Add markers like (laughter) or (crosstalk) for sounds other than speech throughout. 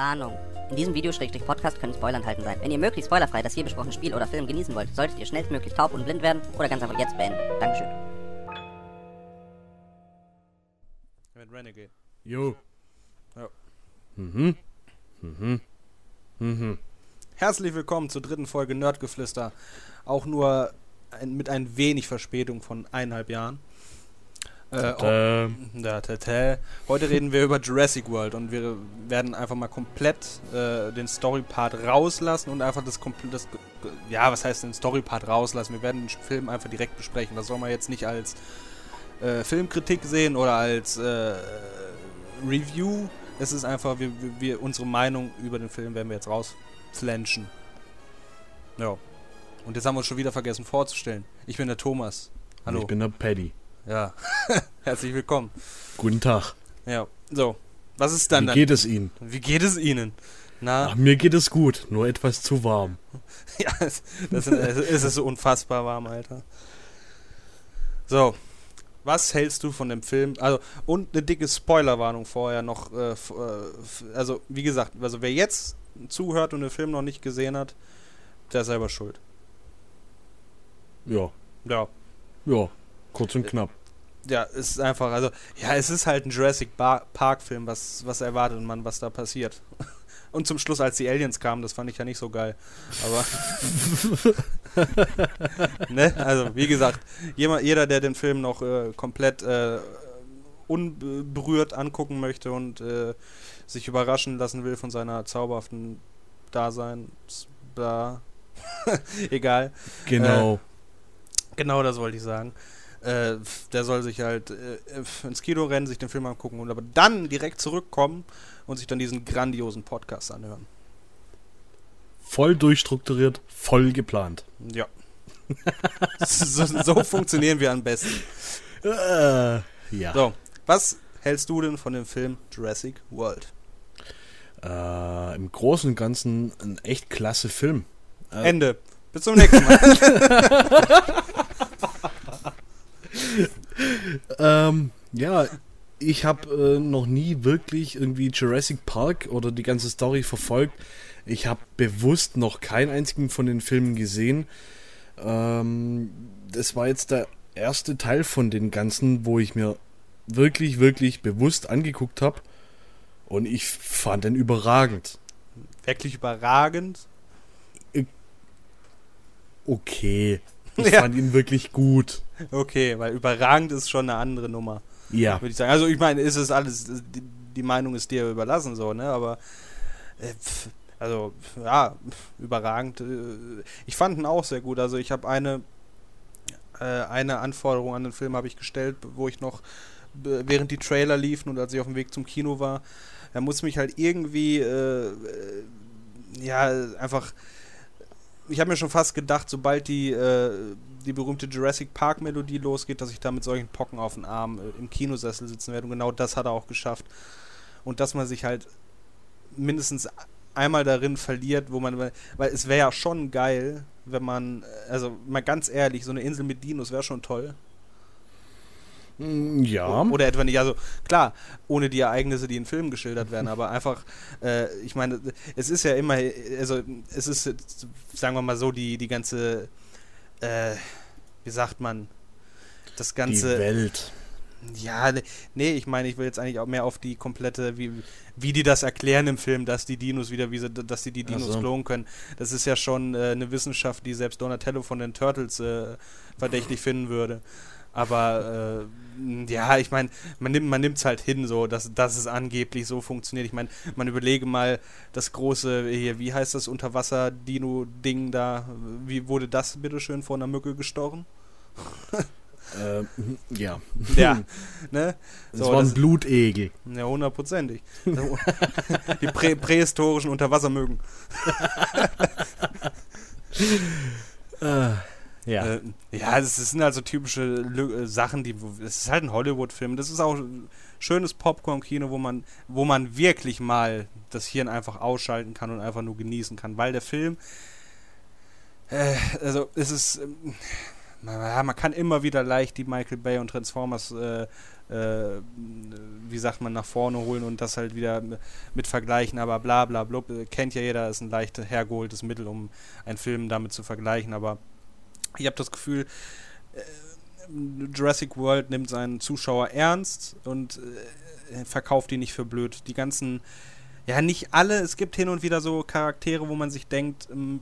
Warnung. In diesem Video-Podcast können Spoiler enthalten sein. Wenn ihr möglichst spoilerfrei das hier besprochene Spiel oder Film genießen wollt, solltet ihr schnellstmöglich taub und blind werden oder ganz einfach jetzt beenden. Dankeschön. Mit Renegade. Jo. Ja. Mhm. Mhm. Mhm. Herzlich willkommen zur dritten Folge Nerdgeflüster. Auch nur ein, mit ein wenig Verspätung von eineinhalb Jahren. Äh, Äh, Ja, tata. Heute reden wir über Jurassic World und wir werden einfach mal komplett äh, den Story-Part rauslassen und einfach das komplett, das, ja, was heißt den Story-Part rauslassen? Wir werden den Film einfach direkt besprechen. Das soll man jetzt nicht als äh, Filmkritik sehen oder als äh, Review. Es ist einfach, wir, wir, wir, unsere Meinung über den Film werden wir jetzt rausflanschen. Ja. Und jetzt haben wir uns schon wieder vergessen vorzustellen. Ich bin der Thomas. Hallo. Ich bin der Paddy. Ja. (laughs) Herzlich willkommen. Guten Tag. Ja, so. Was ist dann Wie dann? geht es Ihnen? Wie geht es Ihnen? Na, Ach, mir geht es gut, nur etwas zu warm. (laughs) ja, es, das ist es so unfassbar warm, Alter. So, was hältst du von dem Film? Also, und eine dicke Spoilerwarnung vorher noch. Äh, äh, also, wie gesagt, also wer jetzt zuhört und den Film noch nicht gesehen hat, der ist selber schuld. Ja, Ja, ja, kurz und knapp. ja, es ist einfach, also, ja, es ist halt ein Jurassic Bar Park Film, was, was erwartet man, was da passiert. (laughs) Und zum Schluss, als die Aliens kamen, das fand ich ja nicht so geil. Aber. (laughs) ne? Also, wie gesagt, jemand, jeder, der den Film noch äh, komplett äh, unberührt angucken möchte und äh, sich überraschen lassen will von seiner zauberhaften Dasein, da. (laughs) Egal. Genau. Genau das wollte ich sagen. Äh, der soll sich halt äh, ins Kino rennen, sich den Film angucken und aber dann direkt zurückkommen und sich dann diesen grandiosen Podcast anhören. voll durchstrukturiert, voll geplant. Ja. (laughs) so, so funktionieren wir am besten. Äh, ja. So, was hältst du denn von dem Film Jurassic World? Äh, Im Großen und Ganzen ein echt klasse Film. Äh, Ende. Bis zum nächsten Mal. (laughs) Ähm, ja, ich habe äh, noch nie wirklich irgendwie Jurassic Park oder die ganze Story verfolgt. Ich habe bewusst noch keinen einzigen von den Filmen gesehen. Ähm, das war jetzt der erste Teil von den ganzen, wo ich mir wirklich, wirklich bewusst angeguckt habe. Und ich fand den überragend. Wirklich überragend. Okay. Ich Ja. fand ihn wirklich gut. Okay, weil überragend ist schon eine andere Nummer. Ja. würde ich sagen. Also ich meine, ist es alles, die, die Meinung ist dir überlassen so, ne? Aber äh, pf, also ja, pf, überragend. Äh, ich fand ihn auch sehr gut. Also ich habe eine äh, eine Anforderung an den Film habe ich gestellt, wo ich noch während die Trailer liefen und als ich auf dem Weg zum Kino war, er muss mich halt irgendwie äh, ja einfach ich habe mir schon fast gedacht, sobald die, äh, die berühmte Jurassic Park Melodie losgeht, dass ich da mit solchen Pocken auf den Arm äh, im Kinosessel sitzen werde. Und genau das hat er auch geschafft. Und dass man sich halt mindestens einmal darin verliert, wo man, weil es wäre ja schon geil, wenn man, also mal ganz ehrlich, so eine Insel mit Dinos wäre schon toll. Mm, Ja. Oder etwa nicht, also klar, ohne die Ereignisse, die in Filmen geschildert werden, aber einfach, äh, ich meine, es ist ja immer, also es ist, sagen wir mal so, die, die ganze, äh, wie sagt man, das Die ganze, Welt. ja, ne- nee, ich meine, ich will jetzt eigentlich auch mehr auf die komplette, wie, wie die das erklären im Film, dass die Dinos wieder, wie sie, dass sie die Ach Dinos so. klonen können. Das ist ja schon äh, eine Wissenschaft, die selbst Donatello von den Turtles äh, verdächtig finden würde. Aber äh, ja, ich meine, man nimmt man nimmt's halt hin, so, dass, dass es angeblich so funktioniert. Ich meine, man überlege mal das große, hier, wie heißt das Unterwasser-Dino-Ding da? Wie wurde das bitteschön von einer Mücke gestochen? Äh, ja. Ja, (laughs) ne? Das So, war ein das- Blutegel. Ja, hundertprozentig. (laughs) Die prä prähistorischen Unterwassermücken. Äh, ja. Äh, ja, das sind also typische Lü- äh, Sachen, die. Es ist halt ein Hollywood-Film. Das ist auch schönes Popcorn-Kino, wo man, wo man wirklich mal das Hirn einfach ausschalten kann und einfach nur genießen kann. Weil der Film. Äh, also, es ist. ähm, man, man kann immer wieder leicht die Michael Bay und Transformers äh, äh, wie sagt man, nach vorne holen und das halt wieder mit vergleichen, aber bla bla bla, kennt ja jeder, ist ein leicht hergeholtes Mittel, um einen Film damit zu vergleichen, aber ich habe das Gefühl, äh, Jurassic World nimmt seinen Zuschauer ernst und äh, verkauft ihn nicht für blöd. Die ganzen, ja, nicht alle, es gibt hin und wieder so Charaktere, wo man sich denkt, ähm,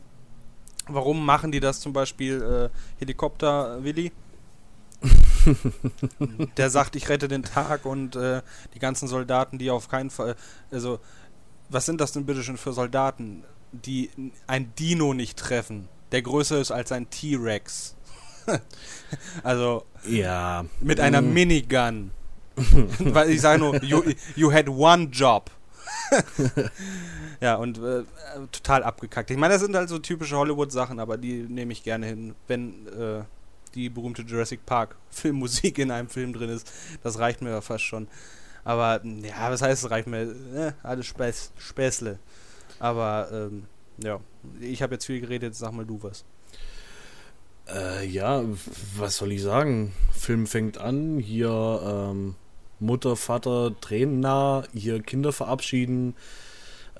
warum machen die das zum Beispiel äh, Helikopter Willi? (laughs) der sagt, ich rette den Tag und äh, die ganzen Soldaten, die auf keinen Fall, also was sind das denn bitte schon für Soldaten, die ein Dino nicht treffen, der größer ist als ein T-Rex? (laughs) also ja, mit einer mm. Minigun. (laughs) Weil ich sage nur, you, you had one job. (laughs) ja, und äh, total abgekackt. Ich meine, das sind halt so typische Hollywood-Sachen, aber die nehme ich gerne hin, wenn äh, die berühmte Jurassic Park Filmmusik in einem Film drin ist. Das reicht mir ja fast schon. Aber ja, was heißt, es reicht mir? Äh, alles Späß, Späßle. Aber ähm, ja, ich habe jetzt viel geredet, sag mal du was. Äh, ja, was soll ich sagen? Film fängt an, hier ähm, Mutter, Vater, Tränen nah, hier Kinder verabschieden,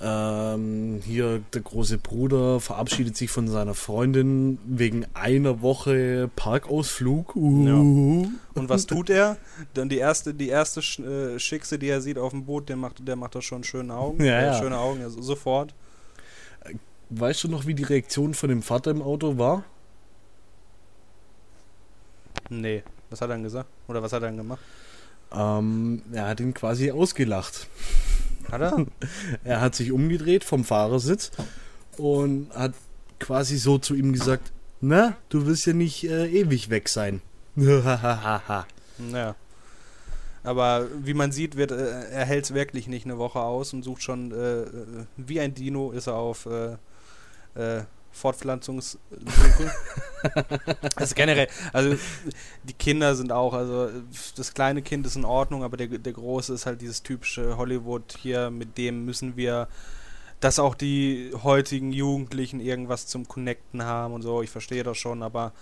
ähm, hier der große Bruder verabschiedet sich von seiner Freundin wegen einer Woche Parkausflug. Uh. Ja. Und was tut er? Dann die erste, die erste äh, Schickse, die er sieht auf dem Boot, der macht, der macht da schon schöne Augen. Ja, äh, ja. Schöne Augen, ja, sofort. Weißt du noch, wie die Reaktion von dem Vater im Auto war? Nee. Was hat er dann gesagt? Oder was hat er dann gemacht? Ähm, er hat ihn quasi ausgelacht. Hat er? (laughs) er hat sich umgedreht vom Fahrersitz und hat quasi so zu ihm gesagt, na, du wirst ja nicht äh, ewig weg sein. ja. Aber wie man sieht, wird, äh, er hält es wirklich nicht eine Woche aus und sucht schon, äh, äh wie ein Dino ist er auf äh, äh, Fortpflanzungssuche. (laughs) also generell, also die Kinder sind auch, also das kleine Kind ist in Ordnung, aber der, der große ist halt dieses typische Hollywood hier, mit dem müssen wir, dass auch die heutigen Jugendlichen irgendwas zum Connecten haben und so, ich verstehe das schon, aber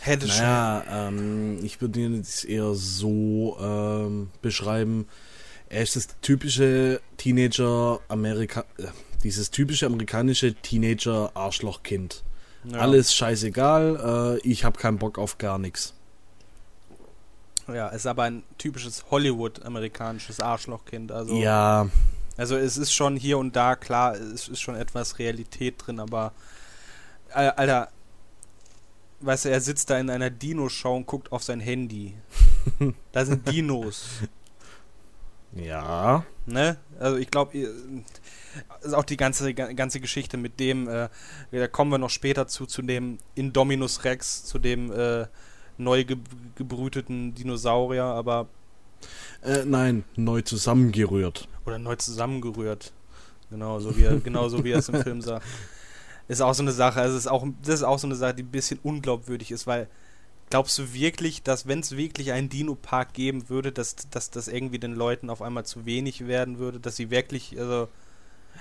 hätte naja, schon. Ähm, ich würde ihn jetzt eher so ähm, beschreiben, er ist das typische Teenager-Amerika. Äh, dieses typische amerikanische Teenager-Arschlochkind. Ja. Alles scheißegal, äh, ich habe keinen Bock auf gar nichts. Ja, ist aber ein typisches Hollywood-amerikanisches Arschlochkind. Also, ja. Also es ist schon hier und da, klar, es ist schon etwas Realität drin, aber Alter, weißt du, er sitzt da in einer Dino-Show und guckt auf sein Handy. (laughs) da sind Dinos. Ja. Ne? Also ich glaube, ist auch die ganze, ganze Geschichte mit dem, äh, da kommen wir noch später zu, zu dem Indominus Rex, zu dem äh, neu ge gebrüteten Dinosaurier, aber. Äh, nein, neu zusammengerührt. Oder neu zusammengerührt. Genau, so wie er, (laughs) genau so wie er es im Film sagt. Ist auch so eine Sache, also ist auch, das ist auch so eine Sache, die ein bisschen unglaubwürdig ist, weil glaubst du wirklich, dass wenn es wirklich einen Dino-Park geben würde, dass, dass das irgendwie den Leuten auf einmal zu wenig werden würde, dass sie wirklich, also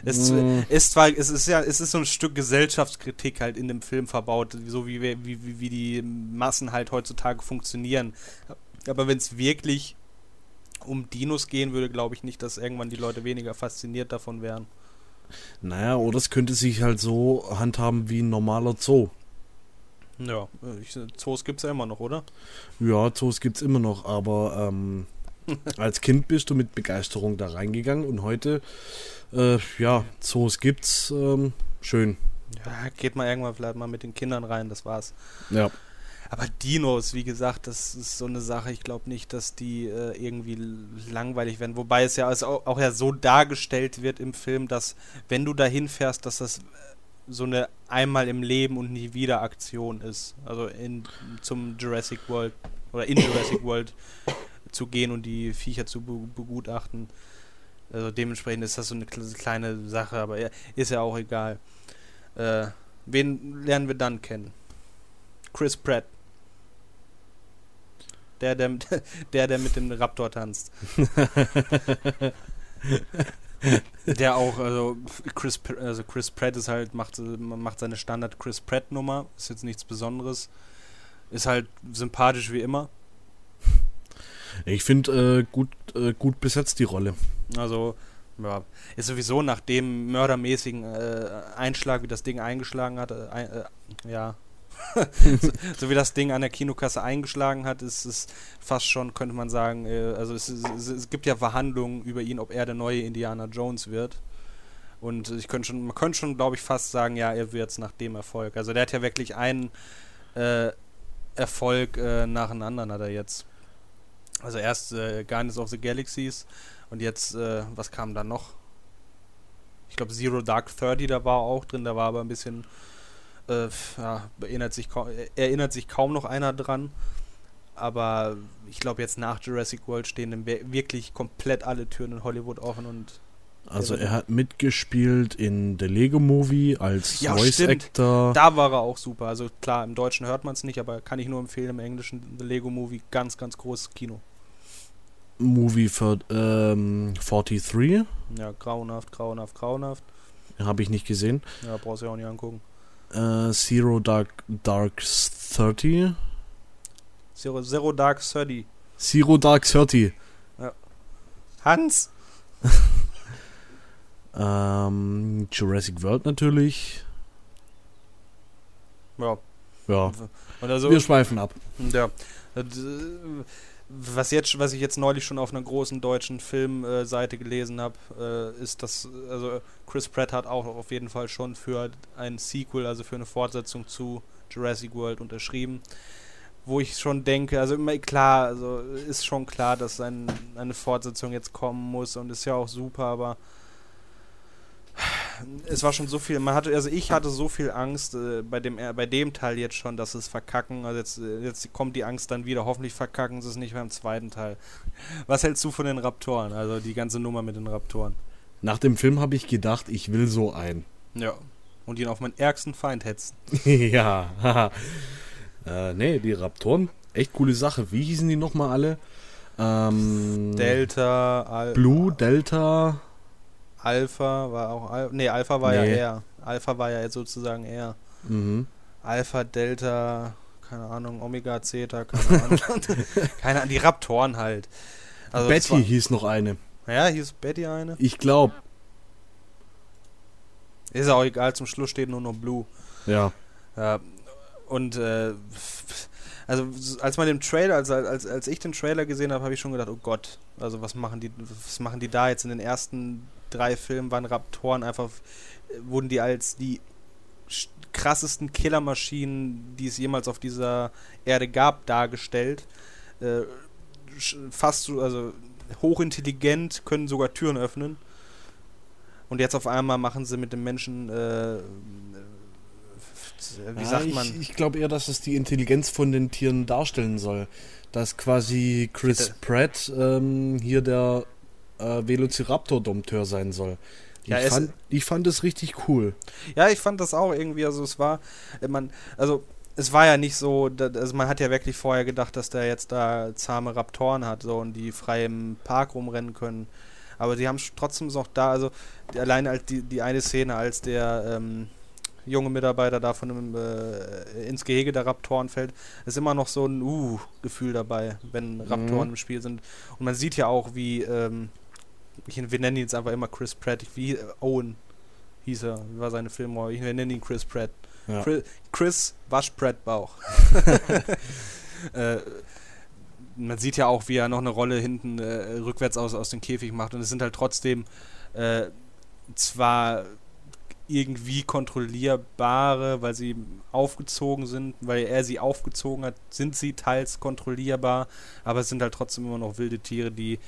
es mm. ist zwar, es ist ja, es ist so ein Stück Gesellschaftskritik halt in dem Film verbaut, so wie, wie, wie, wie die Massen halt heutzutage funktionieren. Aber wenn es wirklich um Dinos gehen würde, glaube ich nicht, dass irgendwann die Leute weniger fasziniert davon wären. Naja, oder es könnte sich halt so handhaben wie ein normaler Zoo. Ja, ich, Zoos gibt es ja immer noch, oder? Ja, Zoos gibt es immer noch, aber ähm, (laughs) als Kind bist du mit Begeisterung da reingegangen und heute äh, ja, Zoos gibt's. Ähm, schön. Ja, geht mal irgendwann vielleicht mal mit den Kindern rein, das war's. Ja. Aber Dinos, wie gesagt, das ist so eine Sache. Ich glaube nicht, dass die äh, irgendwie langweilig werden. Wobei es ja also auch, auch, ja so dargestellt wird im Film, dass wenn du dahin fährst, dass das äh, so eine einmal im Leben und nie wieder Aktion ist. Also in, zum Jurassic World oder in Jurassic World zu gehen und die Viecher zu begutachten. Also dementsprechend ist das so eine kleine Sache, aber ist ja auch egal. Äh, wen lernen wir dann kennen? Chris Pratt. Der, der, (laughs) der, der mit dem Raptor tanzt. (laughs) (laughs) der auch, also Chris, also Chris Pratt ist halt, macht, macht seine Standard Chris Pratt Nummer, ist jetzt nichts Besonderes. Ist halt sympathisch wie immer. Ich finde äh, gut, äh, gut besetzt die Rolle. Also, ja, ist sowieso nach dem mördermäßigen äh, Einschlag, wie das Ding eingeschlagen hat, äh, äh, ja, (laughs) so, wie das Ding an der Kinokasse eingeschlagen hat, ist es fast schon, könnte man sagen, äh, also es, es, es, gibt ja Verhandlungen über ihn, ob er der neue Indiana Jones wird. Und ich könnte schon, man könnte schon, glaube ich, fast sagen, ja, er wird es nach dem Erfolg. Also der hat ja wirklich einen äh, Erfolg äh, nach dem anderen hat er jetzt. Also erst äh, Guardians of the Galaxies und jetzt, äh, was kam da noch? Ich glaube Zero Dark Thirty, da war auch drin, da war aber ein bisschen, äh, ja, erinnert sich, kaum, erinnert sich kaum noch einer dran. Aber ich glaube jetzt nach Jurassic World stehen wirklich komplett alle Türen in Hollywood offen und also er hat mitgespielt in The Lego Movie als ja, Voice stimmt. Actor. Da war er auch super. Also klar, im Deutschen hört man es nicht, aber kann ich nur empfehlen, im Englischen The Lego Movie, ganz, ganz großes Kino. Movie für ähm, 43. Ja, grauenhaft, grauenhaft, grauenhaft. Habe ich nicht gesehen. Ja, brauchst du ja auch nicht angucken. Äh, Zero Dark Dark 30. Zero, Zero Dark 30. Zero Dark 30. Ja. Hans! (laughs) Ähm, Jurassic World natürlich. Ja. Ja. Also, Wir schweifen ab. Ja. Was, jetzt, was ich jetzt neulich schon auf einer großen deutschen Filmseite gelesen habe, äh, ist, dass also Chris Pratt hat auch auf jeden Fall schon für ein Sequel, also für eine Fortsetzung zu Jurassic World unterschrieben. Wo ich schon denke, also immer klar, also ist schon klar, dass ein, eine Fortsetzung jetzt kommen muss und ist ja auch super, aber es war schon so viel, man hatte, also ich hatte so viel Angst äh, bei dem äh, bei dem Teil jetzt schon, dass es verkacken. Also jetzt, äh, jetzt kommt die Angst dann wieder, hoffentlich verkacken sie es nicht beim zweiten Teil. (laughs) Was hältst du von den Raptoren? Also die ganze Nummer mit den Raptoren. Nach dem Film habe ich gedacht, ich will so einen. Ja. Und ihn auf meinen ärgsten Feind hetzen. (laughs) ja. äh, nee, die Raptoren, echt coole Sache. Wie hießen die nochmal alle? Ähm, Delta, Al Blue, Delta. Alpha war auch. Al nee, Alpha war nee. ja eher. Alpha war ja sozusagen eher. Mhm. Alpha, Delta, keine Ahnung, Omega, Zeta, keine Ahnung. (laughs) keine Ahnung, die Raptoren halt. Also Betty war, hieß noch eine. Ja, hieß Betty eine? Ich glaube. Ist auch egal, zum Schluss steht nur noch Blue. Ja. Ja. Und äh, also als man den Trailer, als, als, als ich den Trailer gesehen habe, habe ich schon gedacht, oh Gott, also was machen die, was machen die da jetzt in den ersten drei Filmen waren Raptoren einfach, wurden die als die krassesten Killermaschinen, die es jemals auf dieser Erde gab, dargestellt. Äh, fast so, also hochintelligent, können sogar Türen öffnen. Und jetzt auf einmal machen sie mit dem Menschen, äh, wie ja, sagt man? Ich, ich glaube eher, dass es die Intelligenz von den Tieren darstellen soll. Dass quasi Chris (laughs) Pratt ähm, hier der äh, Velociraptor-Dompteur sein soll. Ja, ich, fand, ich fand es richtig cool. Ja, ich fand das auch irgendwie, also es war, äh, man, also es war ja nicht so, also man hat ja wirklich vorher gedacht, dass der jetzt da zahme Raptoren hat so und die frei im Park rumrennen können. Aber die haben trotzdem noch da, also die, allein als die, die eine Szene, als der ähm, junge Mitarbeiter da von einem, äh, ins Gehege der Raptoren fällt, ist immer noch so ein Uh-Gefühl dabei, wenn Raptoren mhm. im Spiel sind. Und man sieht ja auch, wie ähm, ich, wir nennen ihn jetzt einfach immer Chris Pratt. Wie Owen hieß er, war seine Filmrolle. Wir nennen ihn Chris Pratt. Ja. Chris, Chris Wasch Pratt Bauch. (laughs) äh, man sieht ja auch, wie er noch eine Rolle hinten äh, rückwärts aus, aus dem Käfig macht. Und es sind halt trotzdem äh, zwar irgendwie kontrollierbare, weil sie aufgezogen sind, weil er sie aufgezogen hat, sind sie teils kontrollierbar, aber es sind halt trotzdem immer noch wilde Tiere, die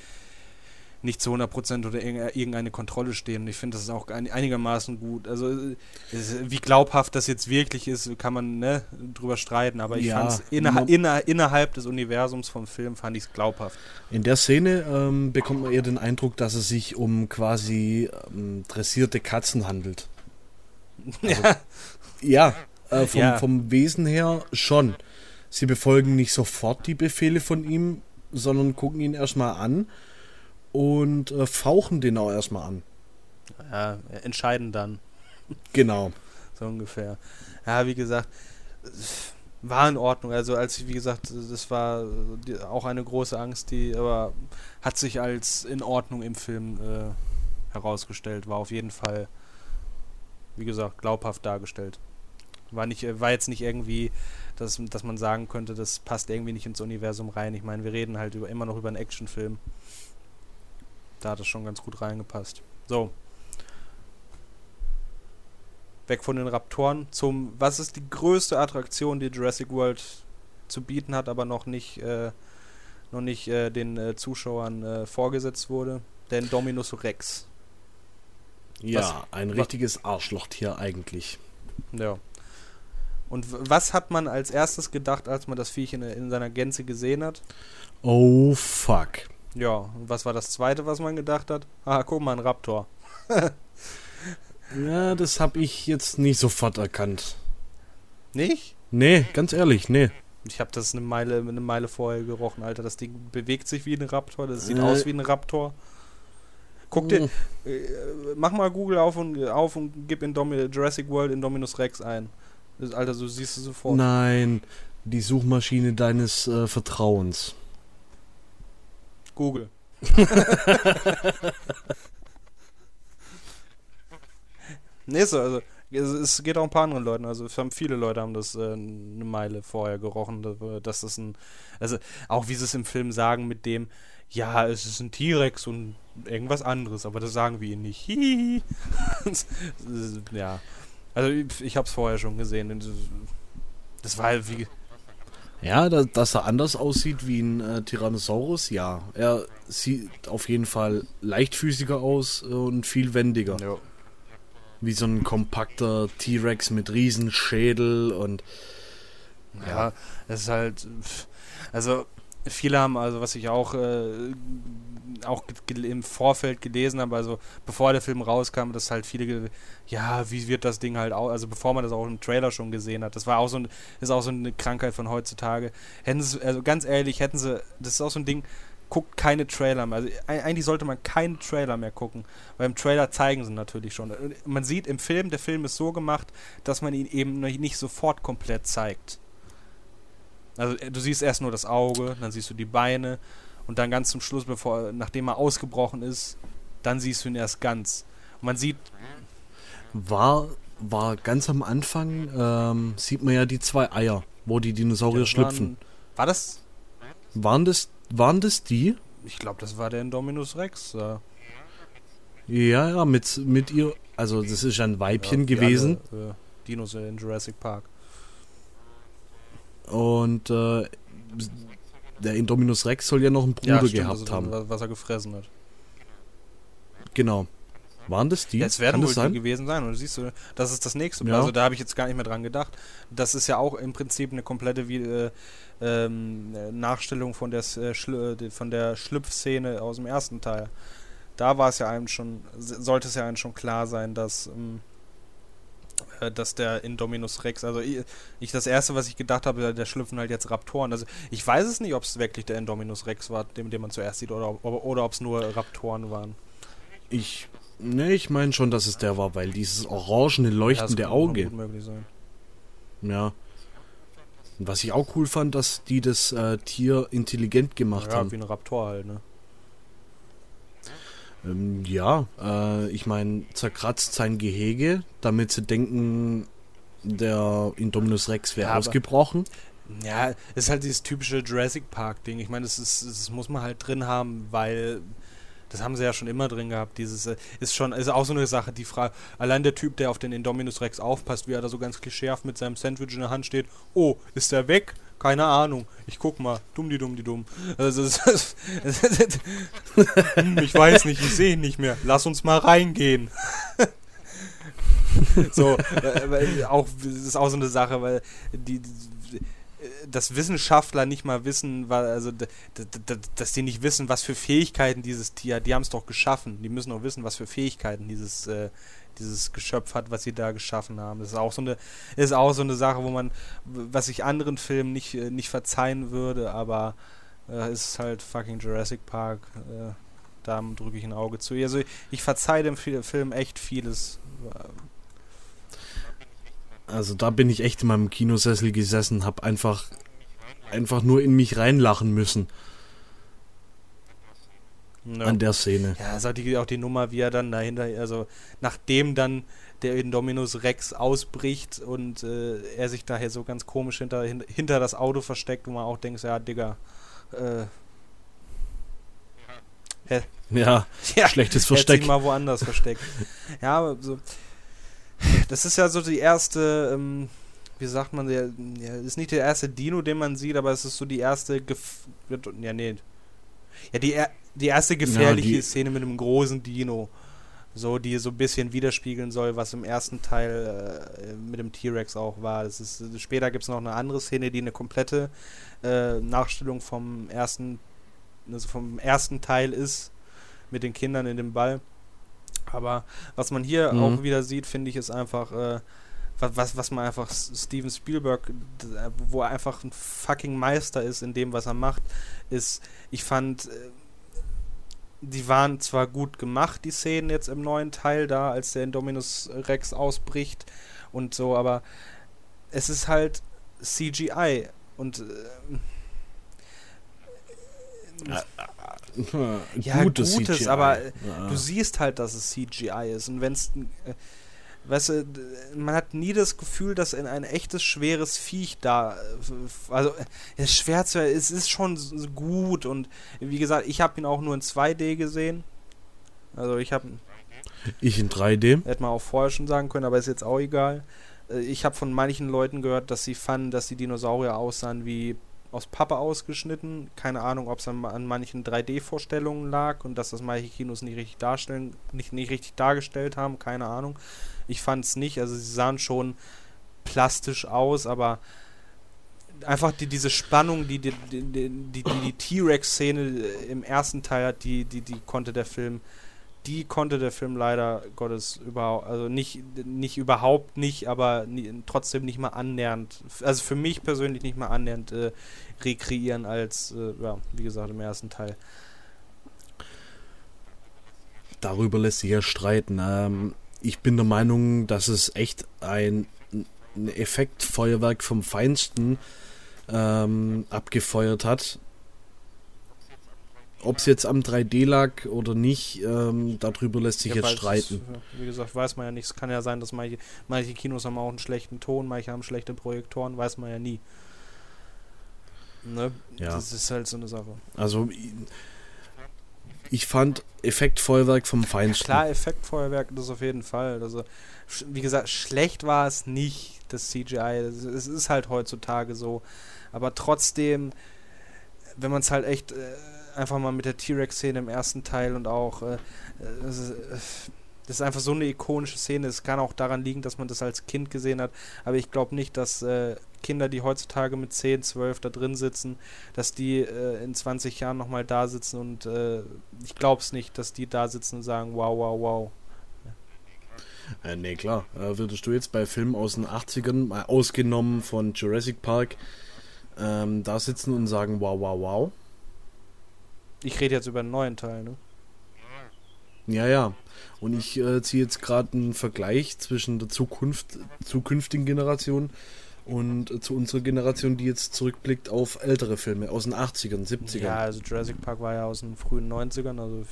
nicht zu 100% oder irgendeine Kontrolle stehen. Und ich finde, das ist auch einigermaßen gut. Also, wie glaubhaft das jetzt wirklich ist, kann man ne, drüber streiten. Aber ich ja, fand es inner, inner, innerhalb des Universums vom Film fand ich es glaubhaft. In der Szene ähm, bekommt man eher den Eindruck, dass es sich um quasi ähm, dressierte Katzen handelt. (laughs) Also, ja. Ja, äh, vom, ja. vom Wesen her schon. Sie befolgen nicht sofort die Befehle von ihm, sondern gucken ihn erstmal an und äh, fauchen den auch erstmal an. Ja, entscheiden dann. Genau. (laughs) so ungefähr. Ja, wie gesagt, war in Ordnung. Also als wie gesagt, das war auch eine große Angst, die aber hat sich als in Ordnung im Film äh, herausgestellt. War auf jeden Fall, wie gesagt, glaubhaft dargestellt. War nicht, war jetzt nicht irgendwie, dass, dass man sagen könnte, das passt irgendwie nicht ins Universum rein. Ich meine, wir reden halt über, immer noch über einen Actionfilm. Da hat es schon ganz gut reingepasst. So, weg von den Raptoren zum, was ist die größte Attraktion, die Jurassic World zu bieten hat, aber noch nicht, äh, noch nicht äh, den äh, Zuschauern äh, vorgesetzt wurde, der Dominus Rex. Ja, was, ein richtiges Arschlochtier eigentlich. Ja. Und was hat man als erstes gedacht, als man das Viech in, in seiner Gänze gesehen hat? Oh fuck. Ja, und was war das zweite, was man gedacht hat? Ah, guck mal, ein Raptor. (laughs) Ja, das habe ich jetzt nicht sofort erkannt. Nicht? Nee, ganz ehrlich, nee. Ich habe das eine Meile, eine Meile vorher gerochen, Alter. Das Ding bewegt sich wie ein Raptor. Das sieht äh. aus wie ein Raptor. Guck dir, mm. äh, mach mal Google auf und auf und gib in Domi Jurassic World Indominus Rex ein. Das, Alter, so siehst du sofort. Nein, die Suchmaschine deines äh, Vertrauens. Google. (laughs) Nee, so, also es geht auch ein paar anderen Leuten. Also haben viele Leute haben das äh, eine Meile vorher gerochen, dass das ein, also auch wie sie es im Film sagen mit dem, ja, es ist ein T-Rex und irgendwas anderes, aber das sagen wir ihnen nicht. (laughs) ja, also ich, ich habe es vorher schon gesehen. Das war halt wie ja, da, dass er anders aussieht wie ein äh, Tyrannosaurus, ja. Er sieht auf jeden Fall leichtfüßiger aus und viel wendiger. Ja wie so ein kompakter T-Rex mit Riesenschädel und ja, es ist halt also viele haben also was ich auch äh, auch im Vorfeld gelesen habe, also bevor der Film rauskam, dass halt viele ja, wie wird das Ding halt auch, also bevor man das auch im Trailer schon gesehen hat. Das war auch so ein ist auch so eine Krankheit von heutzutage. Hätten sie also ganz ehrlich, hätten sie das ist auch so ein Ding guckt keine Trailer mehr. Also eigentlich sollte man keinen Trailer mehr gucken, weil im Trailer zeigen sie natürlich schon. Man sieht im Film, der Film ist so gemacht, dass man ihn eben nicht sofort komplett zeigt. Also du siehst erst nur das Auge, dann siehst du die Beine und dann ganz zum Schluss, bevor, nachdem er ausgebrochen ist, dann siehst du ihn erst ganz. Und man sieht. War, war ganz am Anfang, ähm, sieht man ja die zwei Eier, wo die Dinosaurier ja, schlüpfen. Waren, war das? Waren das waren das die? Ich glaube, das war der Indominus Rex. Ja, ja, ja mit, mit ihr. Also, das ist ein Weibchen ja, gewesen. Alle, äh, Dinos in Jurassic Park. Und äh, der Indominus Rex soll ja noch einen Bruder ja, stimmt, gehabt also, haben. Was er gefressen hat. Genau. Waren das die? Jetzt werden wohl die gewesen sein. Und siehst du, das ist das nächste. Ja. Also da habe ich jetzt gar nicht mehr dran gedacht. Das ist ja auch im Prinzip eine komplette äh, ähm, Nachstellung von der, äh, von der Schlüpfszene aus dem ersten Teil. Da war es ja einem schon, sollte es ja einem schon klar sein, dass, ähm, äh, dass der Indominus Rex, also ich, ich, das erste, was ich gedacht habe, der schlüpfen halt jetzt Raptoren. Also ich weiß es nicht, ob es wirklich der Indominus Rex war, den, den man zuerst sieht, oder, oder, oder ob es nur Raptoren waren. Ich, ne, ich meine schon, dass es der war, weil dieses orangene leuchtende ja, Auge. Möglich sein. Ja. Was ich auch cool fand, dass die das äh, Tier intelligent gemacht ja, haben. Ja, wie ein Raptor halt, ne? Ähm, ja, äh, ich meine, zerkratzt sein Gehege, damit sie denken, der Indominus Rex wäre ja, ausgebrochen. Ja, ist halt dieses typische Jurassic Park Ding. Ich meine, das, das muss man halt drin haben, weil das haben sie ja schon immer drin gehabt. Dieses äh, ist schon, ist auch so eine Sache, die Frage. Allein der Typ, der auf den Indominus Rex aufpasst, wie er da so ganz klischeehaft mit seinem Sandwich in der Hand steht. Oh, ist der weg? Keine Ahnung. Ich guck mal. Dumm die dumm die dumm. Also, ich weiß nicht, ich sehe ihn nicht mehr. Lass uns mal reingehen. (laughs) so, äh, auch, ist auch so eine Sache, weil die, die dass Wissenschaftler nicht mal wissen, also dass die nicht wissen, was für Fähigkeiten dieses Tier. Die haben es doch geschaffen. Die müssen auch wissen, was für Fähigkeiten dieses, äh, dieses Geschöpf hat, was sie da geschaffen haben. Das ist auch so eine, ist auch so eine Sache, wo man, was ich anderen Filmen nicht, äh, nicht verzeihen würde, aber äh, ist halt fucking Jurassic Park. Äh, da drücke ich ein Auge zu. Also ich verzeihe dem Film echt vieles. Also da bin ich echt in meinem Kinosessel gesessen, hab einfach, einfach nur in mich reinlachen müssen. Ja. An der Szene. Ja, ist auch die, auch die Nummer, wie er dann dahinter, also nachdem dann der Indominus Rex ausbricht und äh, er sich daher so ganz komisch hinter, hinter das Auto versteckt, wo man auch denkt, ja, Digga, äh, ja, (laughs) ja, schlechtes (laughs) Versteck. Hätte mal woanders versteckt. ja, aber so. Das ist ja so die erste, ähm, wie sagt man, der, ja, ist nicht der erste Dino, den man sieht, aber es ist so die erste, Gef ja, nee. Ja, die, die erste gefährliche ja, die Szene mit einem großen Dino. So, die so ein bisschen widerspiegeln soll, was im ersten Teil äh, mit dem T-Rex auch war. Das ist, später gibt es noch eine andere Szene, die eine komplette äh, Nachstellung vom ersten, also vom ersten Teil ist mit den Kindern in dem Ball. Aber was man hier mhm. auch wieder sieht, finde ich, ist einfach, äh, was, was, was man einfach Steven Spielberg, wo er einfach ein fucking Meister ist in dem, was er macht, ist, ich fand, äh, die waren zwar gut gemacht, die Szenen jetzt im neuen Teil da, als der Indominus Rex ausbricht und so, aber es ist halt CGI und äh, ja, gutes, gutes CGI. aber ja. du siehst halt, dass es CGI ist. Und wenn es, äh, weißt du, man hat nie das Gefühl, dass in ein echtes, schweres Viech da, äh, also es ist schwer zu, es ist schon gut und wie gesagt, ich habe ihn auch nur in 2D gesehen. Also ich habe ich in 3D. Hätte man auch vorher schon sagen können, aber ist jetzt auch egal. Äh, ich habe von manchen Leuten gehört, dass sie fanden, dass die Dinosaurier aussahen wie aus Pappe ausgeschnitten. Keine Ahnung, ob es an, an, manchen 3D-Vorstellungen lag und dass das manche Kinos nicht richtig darstellen, nicht, nicht richtig dargestellt haben. Keine Ahnung. Ich fand es nicht. Also sie sahen schon plastisch aus, aber einfach die, diese Spannung, die die, die, die, die T-Rex-Szene im ersten Teil hat, die, die, die konnte der Film die konnte der Film leider Gottes überhaupt, also nicht, nicht überhaupt nicht, aber nie, trotzdem nicht mal annähernd, also für mich persönlich nicht mal annähernd äh, rekreieren als, äh, ja, wie gesagt, im ersten Teil. Darüber lässt sich ja streiten. Ähm, ich bin der Meinung, dass es echt ein, ein Effektfeuerwerk vom Feinsten ähm, abgefeuert hat ob es jetzt am 3D lag oder nicht, ähm, darüber lässt sich ja, jetzt streiten. Es, wie gesagt, weiß man ja nicht. Es kann ja sein, dass manche, manche Kinos haben auch einen schlechten Ton, manche haben schlechte Projektoren, weiß man ja nie. Ne? Ja. Das ist halt so eine Sache. Also ich fand Effektfeuerwerk vom Feinsten. Ja, klar, Effektfeuerwerk, das auf jeden Fall. Also, wie gesagt, schlecht war es nicht, das CGI. Es ist halt heutzutage so. Aber trotzdem, wenn man es halt echt äh, einfach mal mit der T-Rex-Szene im ersten Teil und auch äh, das, ist, das, ist, einfach so eine ikonische Szene. Es kann auch daran liegen, dass man das als Kind gesehen hat, aber ich glaube nicht, dass äh, Kinder, die heutzutage mit 10, 12 da drin sitzen, dass die äh, in 20 Jahren nochmal da sitzen und äh, ich glaube es nicht, dass die da sitzen und sagen, wow, wow, wow. Äh, nee, klar. Äh, würdest du jetzt bei Filmen aus den 80ern, mal ausgenommen von Jurassic Park, ähm, da sitzen und sagen, wow, wow, wow? Ich rede jetzt über einen neuen Teil, ne? Ja, ja. Und ich äh, ziehe jetzt gerade einen Vergleich zwischen der Zukunft, zukünftigen Generation und äh, zu unserer Generation, die jetzt zurückblickt auf ältere Filme aus den 80ern, 70ern. Ja, also Jurassic Park war ja aus den frühen 90ern, also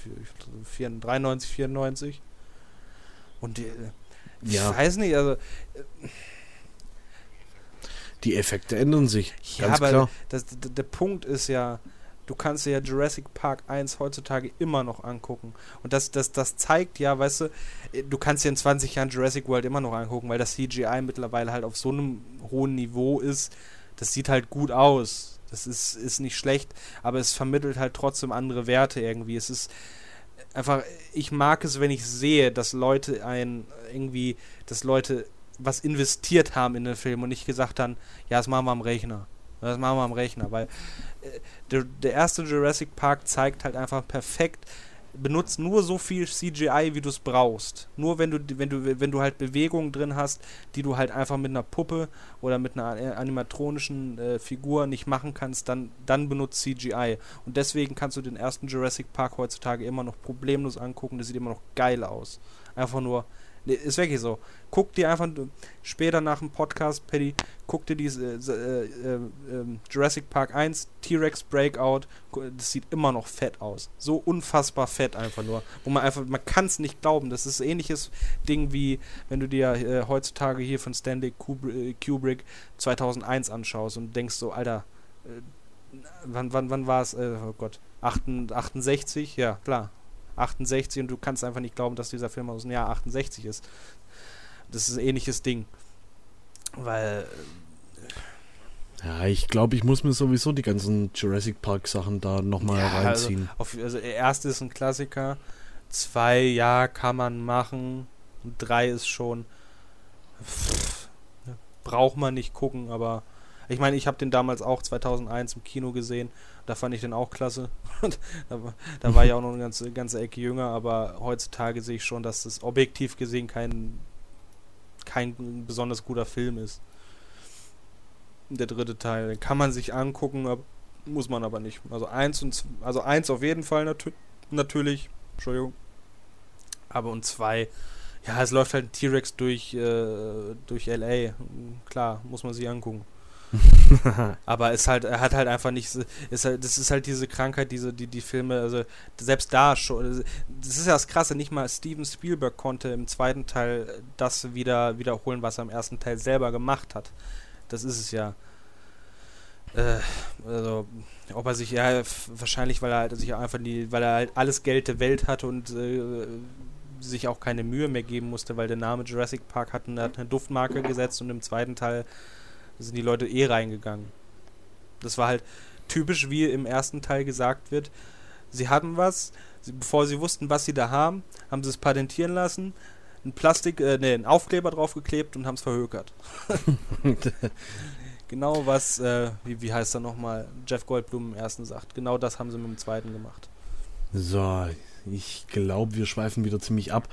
4, 93, 94. Und die, ich ja. weiß nicht, also. Äh, die Effekte ändern sich. Ja, ganz aber klar. Das, der Punkt ist ja, du kannst dir ja Jurassic Park 1 heutzutage immer noch angucken. Und das, das, das zeigt ja, weißt du, du kannst dir in 20 Jahren Jurassic World immer noch angucken, weil das CGI mittlerweile halt auf so einem hohen Niveau ist. Das sieht halt gut aus. Das ist, ist nicht schlecht, aber es vermittelt halt trotzdem andere Werte irgendwie. Es ist einfach, ich mag es, wenn ich sehe, dass Leute ein, irgendwie, dass Leute was investiert haben in den Film und nicht gesagt haben, ja, das machen wir am Rechner. Das machen wir am Rechner, weil äh, der, der erste Jurassic Park zeigt halt einfach perfekt, benutzt nur so viel CGI, wie du es brauchst. Nur wenn du, wenn du, wenn du halt Bewegungen drin hast, die du halt einfach mit einer Puppe oder mit einer animatronischen äh, Figur nicht machen kannst, dann, dann benutzt CGI. Und deswegen kannst du den ersten Jurassic Park heutzutage immer noch problemlos angucken, der sieht immer noch geil aus. Einfach nur, Nee, ist wirklich so. Guck dir einfach später nach dem Podcast, Paddy, guck dir diese äh, äh, äh, Jurassic Park 1, T-Rex Breakout. Das sieht immer noch fett aus. So unfassbar fett einfach nur. Wo man einfach, man kann es nicht glauben. Das ist ähnliches Ding wie, wenn du dir äh, heutzutage hier von Stanley Kubrick, Kubrick 2001 anschaust und denkst so, Alter, äh, wann, wann, wann war es? Äh, oh Gott, 68? Ja, klar. 68 und du kannst einfach nicht glauben, dass dieser Film aus dem Jahr 68 ist. Das ist ein ähnliches Ding. Weil. Ja, ich glaube, ich muss mir sowieso die ganzen Jurassic Park Sachen da nochmal ja, reinziehen. Also, auf, also, erste ist ein Klassiker, zwei, ja, kann man machen, und drei ist schon. Pff, braucht man nicht gucken, aber ich meine, ich habe den damals auch 2001 im Kino gesehen. Da fand ich den auch klasse. (laughs) da, da, war ich auch noch eine ganze, ganze Ecke jünger, aber heutzutage sehe ich schon, dass das objektiv gesehen kein, kein besonders guter Film ist. Der dritte Teil. Kann man sich angucken, muss man aber nicht. Also eins und also eins auf jeden Fall natü natürlich. Entschuldigung. Aber und zwei, ja, es läuft halt ein T-Rex durch, äh, durch LA. Klar, muss man sich angucken. (laughs) aber es halt, er hat halt einfach nicht, ist halt, das ist halt diese Krankheit, diese, die, die Filme, also selbst da schon, das ist ja das Krasse, nicht mal Steven Spielberg konnte im zweiten Teil das wieder wiederholen, was er im ersten Teil selber gemacht hat. Das ist es ja. Äh, also, ob er sich, ja, wahrscheinlich, weil er halt sich einfach die, weil er halt alles Geld der Welt hatte und äh, sich auch keine Mühe mehr geben musste, weil der Name Jurassic Park hat hat eine Duftmarke gesetzt und im zweiten Teil sind die Leute eh reingegangen. Das war halt typisch, wie im ersten Teil gesagt wird. Sie hatten was, sie, bevor sie wussten, was sie da haben, haben sie es patentieren lassen, ein Plastik, äh, nee, einen Aufkleber draufgeklebt und haben es verhökert. (laughs) genau was, äh, wie, wie heißt er nochmal, Jeff Goldblum im ersten sagt. Genau das haben sie mit dem zweiten gemacht. So, ich glaube, wir schweifen wieder ziemlich ab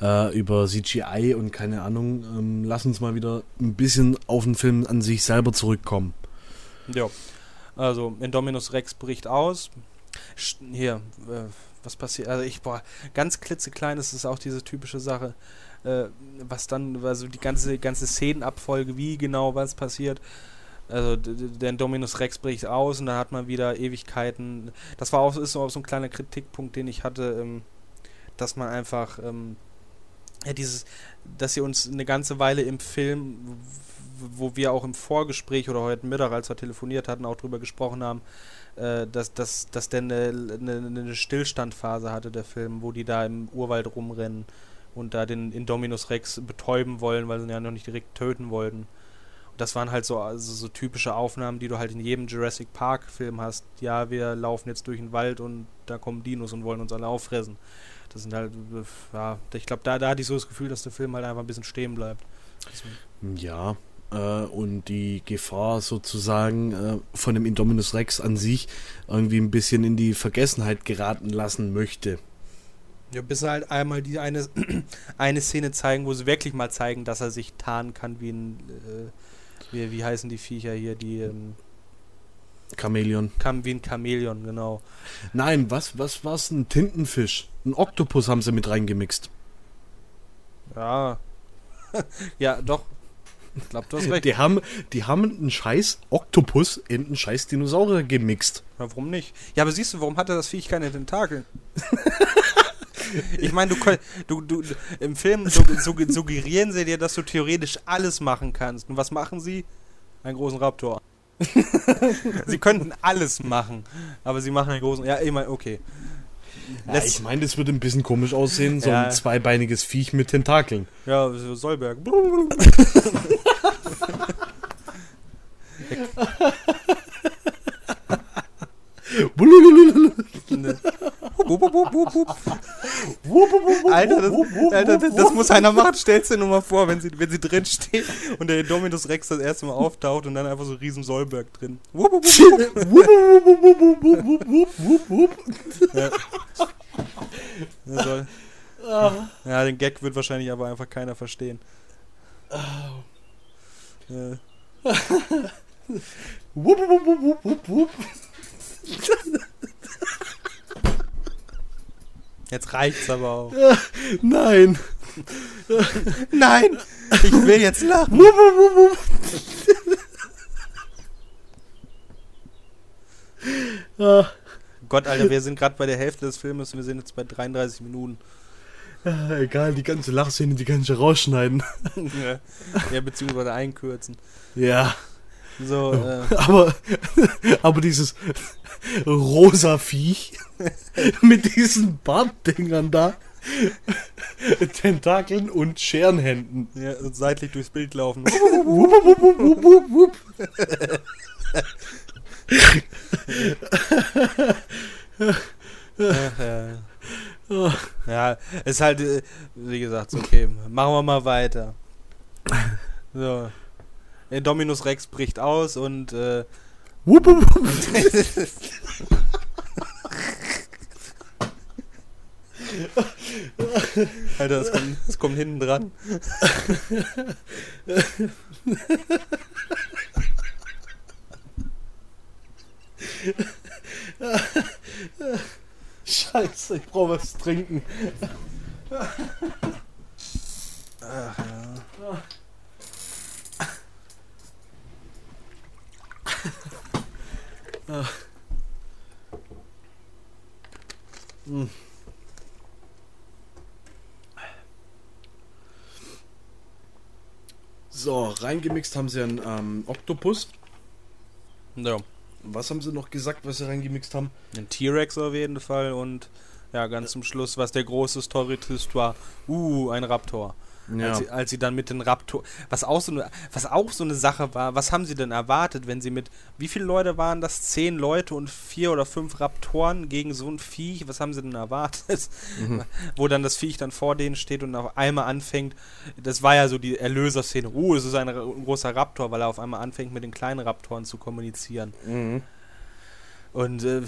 äh, über CGI und keine Ahnung. Ähm, lass uns mal wieder ein bisschen auf den Film an sich selber zurückkommen. Ja, also Indominus Rex bricht aus. Hier, äh, was passiert? Also ich, boah, ganz klitzeklein ist es auch diese typische Sache. Äh, was dann, also die ganze, ganze Szenenabfolge, wie genau was passiert. Also der Dominus Rex bricht aus und dann hat man wieder Ewigkeiten. Das war auch, ist auch so ein kleiner Kritikpunkt, den ich hatte, ähm, dass man einfach ähm, ja, dieses, dass sie uns eine ganze Weile im Film, wo wir auch im Vorgespräch oder heute Mittag, als wir telefoniert hatten, auch drüber gesprochen haben, äh, dass, dass, dass der eine, eine, eine Stillstandphase hatte, der Film, wo die da im Urwald rumrennen und da den Indominus Rex betäuben wollen, weil sie ihn ja noch nicht direkt töten wollten. Das waren halt so, also so typische Aufnahmen, die du halt in jedem Jurassic Park Film hast. Ja, wir laufen jetzt durch den Wald und da kommen Dinos und wollen uns alle auffressen. Das sind halt, ja, ich glaube, da, da hatte ich so das Gefühl, dass der Film halt einfach ein bisschen stehen bleibt. Deswegen. Ja, äh, und die Gefahr sozusagen äh, von dem Indominus Rex an sich irgendwie ein bisschen in die Vergessenheit geraten lassen möchte. Ja, bis er halt einmal die eine, (clears throat) eine Szene zeigen, wo sie wirklich mal zeigen, dass er sich tarnen kann wie ein, äh, wie, wie heißen die Viecher hier, die, ähm, Chamäleon. Kam wie ein Chamäleon, genau. Nein, was, was war's? Ein Tintenfisch. Ein Oktopus haben sie mit reingemixt. Ja. (laughs) ja, doch. Ich glaube, du hast recht. Die haben, die haben einen scheiß Oktopus in einen scheiß Dinosaurier gemixt. Ja, warum nicht? Ja, aber siehst du, warum hat er das Viech keine Tentakel? (laughs) ich meine, du, du, du, im Film suggerieren sie dir, dass du theoretisch alles machen kannst. Und was machen sie? Einen großen Raptor. (laughs) sie könnten alles machen, aber sie machen einen großen. Ja, immer, okay. Ja, ich meine, das würde ein bisschen komisch aussehen, so ja. ein zweibeiniges Viech mit Tentakeln. Ja, Solberg. (laughs) (laughs) Alter, das, Alter, das muss einer machen. Stellst dir nur mal vor, wenn sie, wenn sie drin steht und der Dominus Rex das erste Mal auftaucht und dann einfach so riesen Sollberg drin. ja. Soll. ja, den Gag wird wahrscheinlich aber einfach keiner verstehen. Ja. Jetzt reicht's aber auch. Ja, (laughs) nein. (laughs) Nein, ich will jetzt lachen. Gott, Alter, wir sind gerade bei der Hälfte des Filmes und wir sind jetzt bei 33 Minuten. ah, egal, die ganze Lachszene, die kann ich ja rausschneiden. ja. (laughs) ja, beziehungsweise einkürzen. Ja, So, äh, aber, (laughs) aber dieses rosa Viech (laughs) mit diesen Bartdingern da, Tentakeln und Scherenhänden. ja, seitlich durchs Bild laufen. Ja. ist halt, äh, wie gesagt, okay, machen wir mal weiter. So. Der Dominus Rex bricht aus und äh, Wupp, wupp, wupp. (laughs) Alter, das kommt, das kommt hinten dran. Scheiße, ich brauche was zu trinken. Ach, ja. So, reingemixt haben sie einen ähm, Oktopus. ja. Was haben sie noch gesagt, was sie reingemixt haben? Ein T-Rex auf jeden Fall und ja, ganz zum Schluss, was der große Story-Twist war, uh, ein Raptor. Als, sie, als sie dann mit den Raptor, was auch so eine, was auch so eine Sache war, was haben sie denn erwartet, wenn sie mit, wie viele Leute waren das? Zehn Leute und vier oder fünf Raptoren gegen so ein Viech, was haben sie denn erwartet? (laughs) Wo dann das Viech dann vor denen steht und auf einmal anfängt, das war ja so die Erlöserszene, uh, es ist ein, ein großer Raptor, weil er auf einmal anfängt mit den kleinen Raptoren zu kommunizieren. Mhm. Und äh,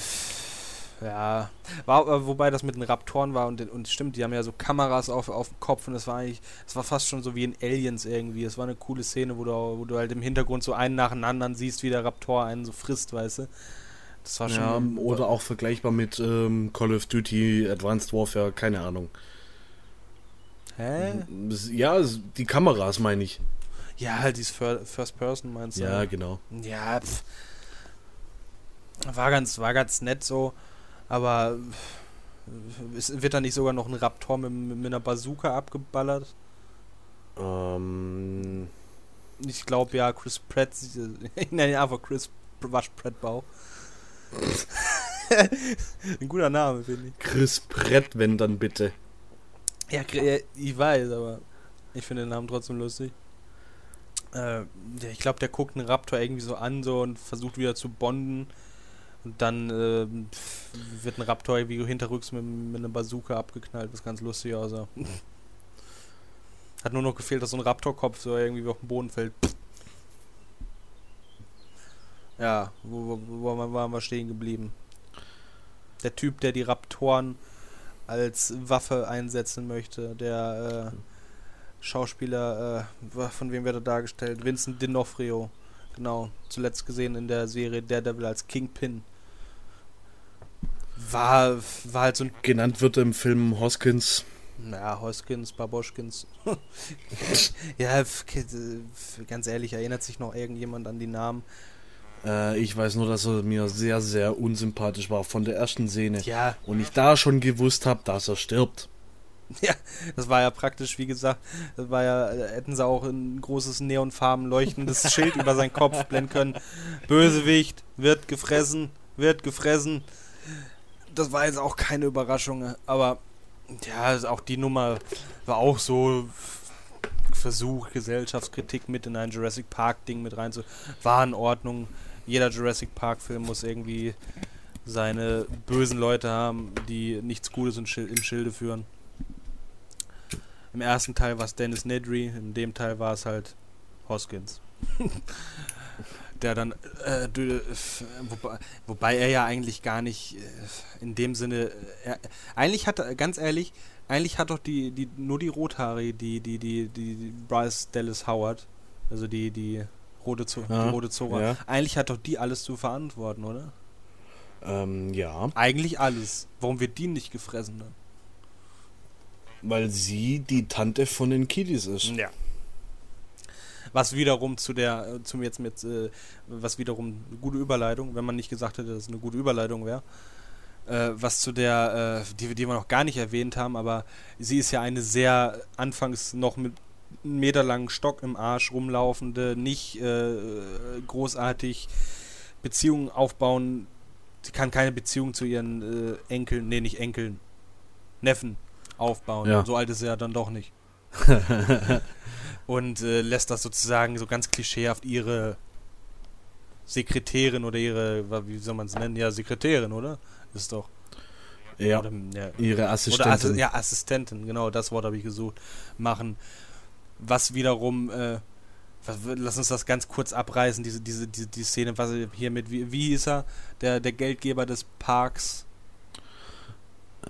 ja, war, äh, wobei das mit den Raptoren war und, und stimmt, die haben ja so Kameras auf, auf dem Kopf und das war eigentlich, das war fast schon so wie in Aliens irgendwie. Es war eine coole Szene, wo du, wo du halt im Hintergrund so einen nach dem anderen siehst, wie der Raptor einen so frisst, weißt du. Das war schon. Ja, oder auch vergleichbar mit ähm, Call of Duty Advanced Warfare, keine Ahnung. Hä? Ja, es- die Kameras meine ich. Ja, halt dieses Fir- First Person meinst du? Ja, genau. Ja, pf. War ganz, war ganz nett so, aber pf, es wird da nicht sogar noch ein Raptor mit, mit einer Bazooka abgeballert? Ähm, Ich glaube ja, Chris Pratt, nenne ihn einfach Chris Wasch Pratt Bauch. (laughs) Ein guter Name, finde ich. Chris Brett, wenn dann bitte. Ja, ich weiß, aber ich finde den Namen trotzdem lustig. Äh, ich glaube, der guckt einen Raptor irgendwie so an so und versucht wieder zu bonden. Und dann äh, wird ein Raptor irgendwie hinterrücks mit, mit einer Bazooka abgeknallt, was ganz lustig aussah. Hat nur noch gefehlt, dass so ein Raptorkopf so irgendwie auf den Boden fällt. Ja, wo, wo, wo waren wir stehen geblieben? Der Typ, der die Raptoren als Waffe einsetzen möchte, der äh, Schauspieler, äh, von wem wird er dargestellt? Vincent D'Onofrio. Genau, zuletzt gesehen in der Serie Daredevil als Kingpin. War, war halt so ein Genannt wird im Film Hoskins. naja, Hoskins, Baboschkins. (laughs) ja, ganz ehrlich, erinnert sich noch irgendjemand an die Namen? Äh, ich weiß nur, dass er mir sehr, sehr unsympathisch war von der ersten Szene. Ja, Und ich da schon gewusst habe, dass er stirbt. (laughs) ja, das war ja praktisch, wie gesagt, das war ja, äh, hätten sie auch ein großes neonfarben leuchtendes (laughs) Schild über seinen Kopf blenden können. Bösewicht, wird gefressen, wird gefressen. Das war jetzt auch keine Überraschung, aber ja, auch die Nummer war auch so Versuch, Gesellschaftskritik mit in ein Jurassic Park-Ding mit rein zu. War in Ordnung. Jeder Jurassic Park-Film muss irgendwie seine bösen Leute haben, die nichts Gutes im Schilde führen. Im ersten Teil war es Dennis Nedry, in dem Teil war es halt Hoskins. (laughs) Der dann, äh, f- wobei, wobei er ja eigentlich gar nicht äh, in dem Sinne, äh, er, eigentlich hat er, ganz ehrlich, eigentlich hat doch die, die nur die Rothaarige, die, die, die, die, die Bryce Dallas Howard, also die, die rote, Zo Ja, die rote Zora, ja. eigentlich hat doch die alles zu verantworten, oder? Ähm, ja. Eigentlich alles. Warum wird die nicht gefressen dann? Weil sie die Tante von den Kiddies ist. Ja. Was wiederum zu der, äh, zum jetzt mit, äh, was wiederum eine gute Überleitung, wenn man nicht gesagt hätte, dass es eine gute Überleitung wäre. Äh, was zu der, äh, die, die wir noch gar nicht erwähnt haben, aber sie ist ja eine sehr anfangs noch mit einem Meter langen Stock im Arsch rumlaufende, nicht äh, großartig Beziehungen aufbauen. Sie kann keine Beziehung zu ihren äh, Enkeln, nee, nicht Enkeln, Neffen aufbauen. Ja. So alt ist sie ja dann doch nicht. (laughs) und äh, lässt das sozusagen so ganz klischeehaft ihre Sekretärin oder ihre, wie soll man es nennen? Ja, Sekretärin, oder? Ist doch. Ja, Oder, ja. ihre Oder Assistentin. Assi ja, Assistentin, genau, das Wort habe ich gesucht. Machen. Was wiederum, äh, was, lass uns das ganz kurz abreißen, diese, diese, diese die Szene, was hier mit, wie, wie hieß er? Der, der Geldgeber des Parks.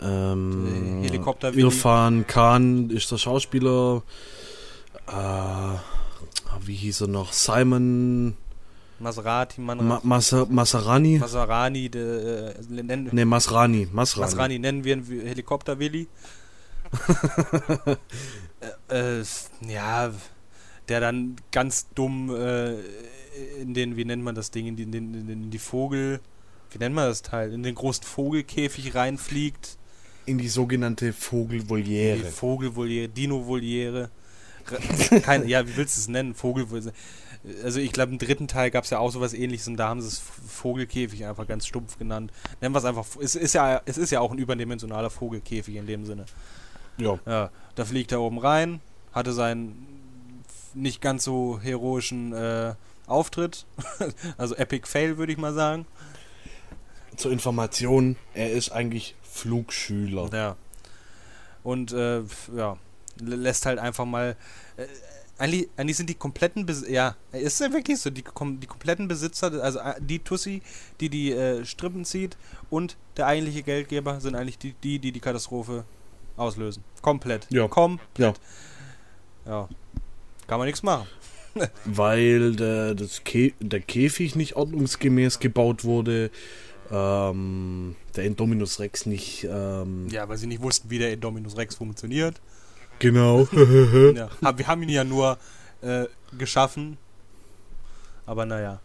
Ähm, Helikopter- Irfan Khan ist der Schauspieler. Äh, wie hieß er noch? Simon Maserati, Ma Maserani? Masarani, de, äh, nennen, Ne, Masrani. Masrani. Masrani nennen wir ihn Helikopter Willi. (laughs) äh, äh, ja, der dann ganz dumm äh, in den, wie nennt man das Ding, in, den, in, den, in die Vogel, wie nennt man das Teil, in den großen Vogelkäfig reinfliegt. In die sogenannte Die Vogelvoliere. Vogelvoliere, Dino-Voliere. (laughs) Keine, ja, wie willst du es nennen? Vogelvoliere. Also ich glaube, im dritten Teil gab es ja auch sowas ähnliches und da haben sie es Vogelkäfig einfach ganz stumpf genannt. Nennen wir es einfach, es ist ja, es ist ja auch ein überdimensionaler Vogelkäfig in dem Sinne. Ja. Ja, da fliegt er oben rein, hatte seinen nicht ganz so heroischen äh, Auftritt. (laughs) also Epic Fail, würde ich mal sagen. Zur Information, er ist eigentlich Flugschüler. Ja. Und äh, ja, lä- lässt halt einfach mal. Äh, eigentlich, eigentlich sind die kompletten Besitzer, ja, ist ja wirklich so, die, die kompletten Besitzer, also äh, die Tussi, die die äh, Strippen zieht und der eigentliche Geldgeber sind eigentlich die, die, die die Katastrophe auslösen. Komplett. Ja. Komplett. Ja. Ja. Kann man nichts machen. Weil der, das Kä der Käfig nicht ordnungsgemäß gebaut wurde. Ähm, der Indominus Rex nicht. Ähm, Ja, weil sie nicht wussten, wie der Indominus Rex funktioniert. Genau. (laughs) (laughs) ja. Wir haben ihn ja nur äh, geschaffen. Aber naja.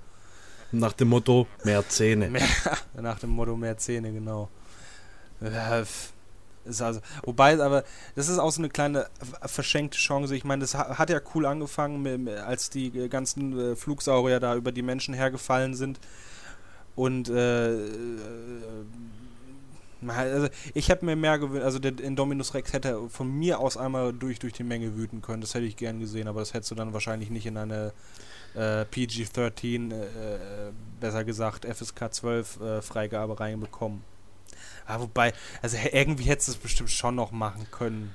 Nach dem Motto: mehr Zähne. Mehr, (laughs) nach dem Motto mehr Zähne, genau. Ist also, wobei, aber das ist auch so eine kleine f- verschenkte Chance. Ich meine, das ha- hat ja cool angefangen, als die äh, ganzen äh, Flugsaurier da über die Menschen hergefallen sind. Und äh, äh, also ich hätte mir mehr gewünscht, also der Indominus Rex hätte von mir aus einmal durch, durch die Menge wüten können. Das hätte ich gern gesehen, aber das hättest du dann wahrscheinlich nicht in eine äh, PG-13, äh, äh, besser gesagt FSK 12 äh, Freigabe reinbekommen. Aber wobei, also irgendwie hättest du es bestimmt schon noch machen können.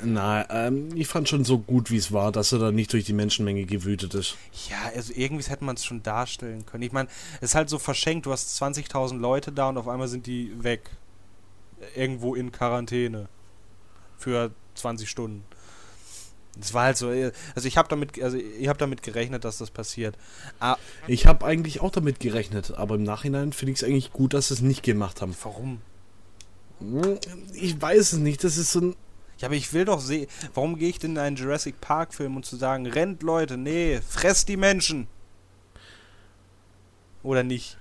Na, ähm, ich fand schon so gut, wie es war, dass er da nicht durch die Menschenmenge gewütet ist. Ja, also irgendwie hätte man es schon darstellen können. Ich meine, es ist halt so verschenkt, du hast 20.000 Leute da und auf einmal sind die weg. Irgendwo in Quarantäne. Für 20 Stunden. Das war halt so, äh, also ich habe damit, also ich habe damit gerechnet, dass das passiert. Ah, Ich habe eigentlich auch damit gerechnet, aber im Nachhinein finde ich es eigentlich gut, dass sie es nicht gemacht haben. warum? Ich weiß es nicht, das ist so ein. Ja, aber ich will doch sehen, warum gehe ich denn in einen Jurassic Park Film und zu sagen, rennt Leute, nee, fresst die Menschen. Oder nicht?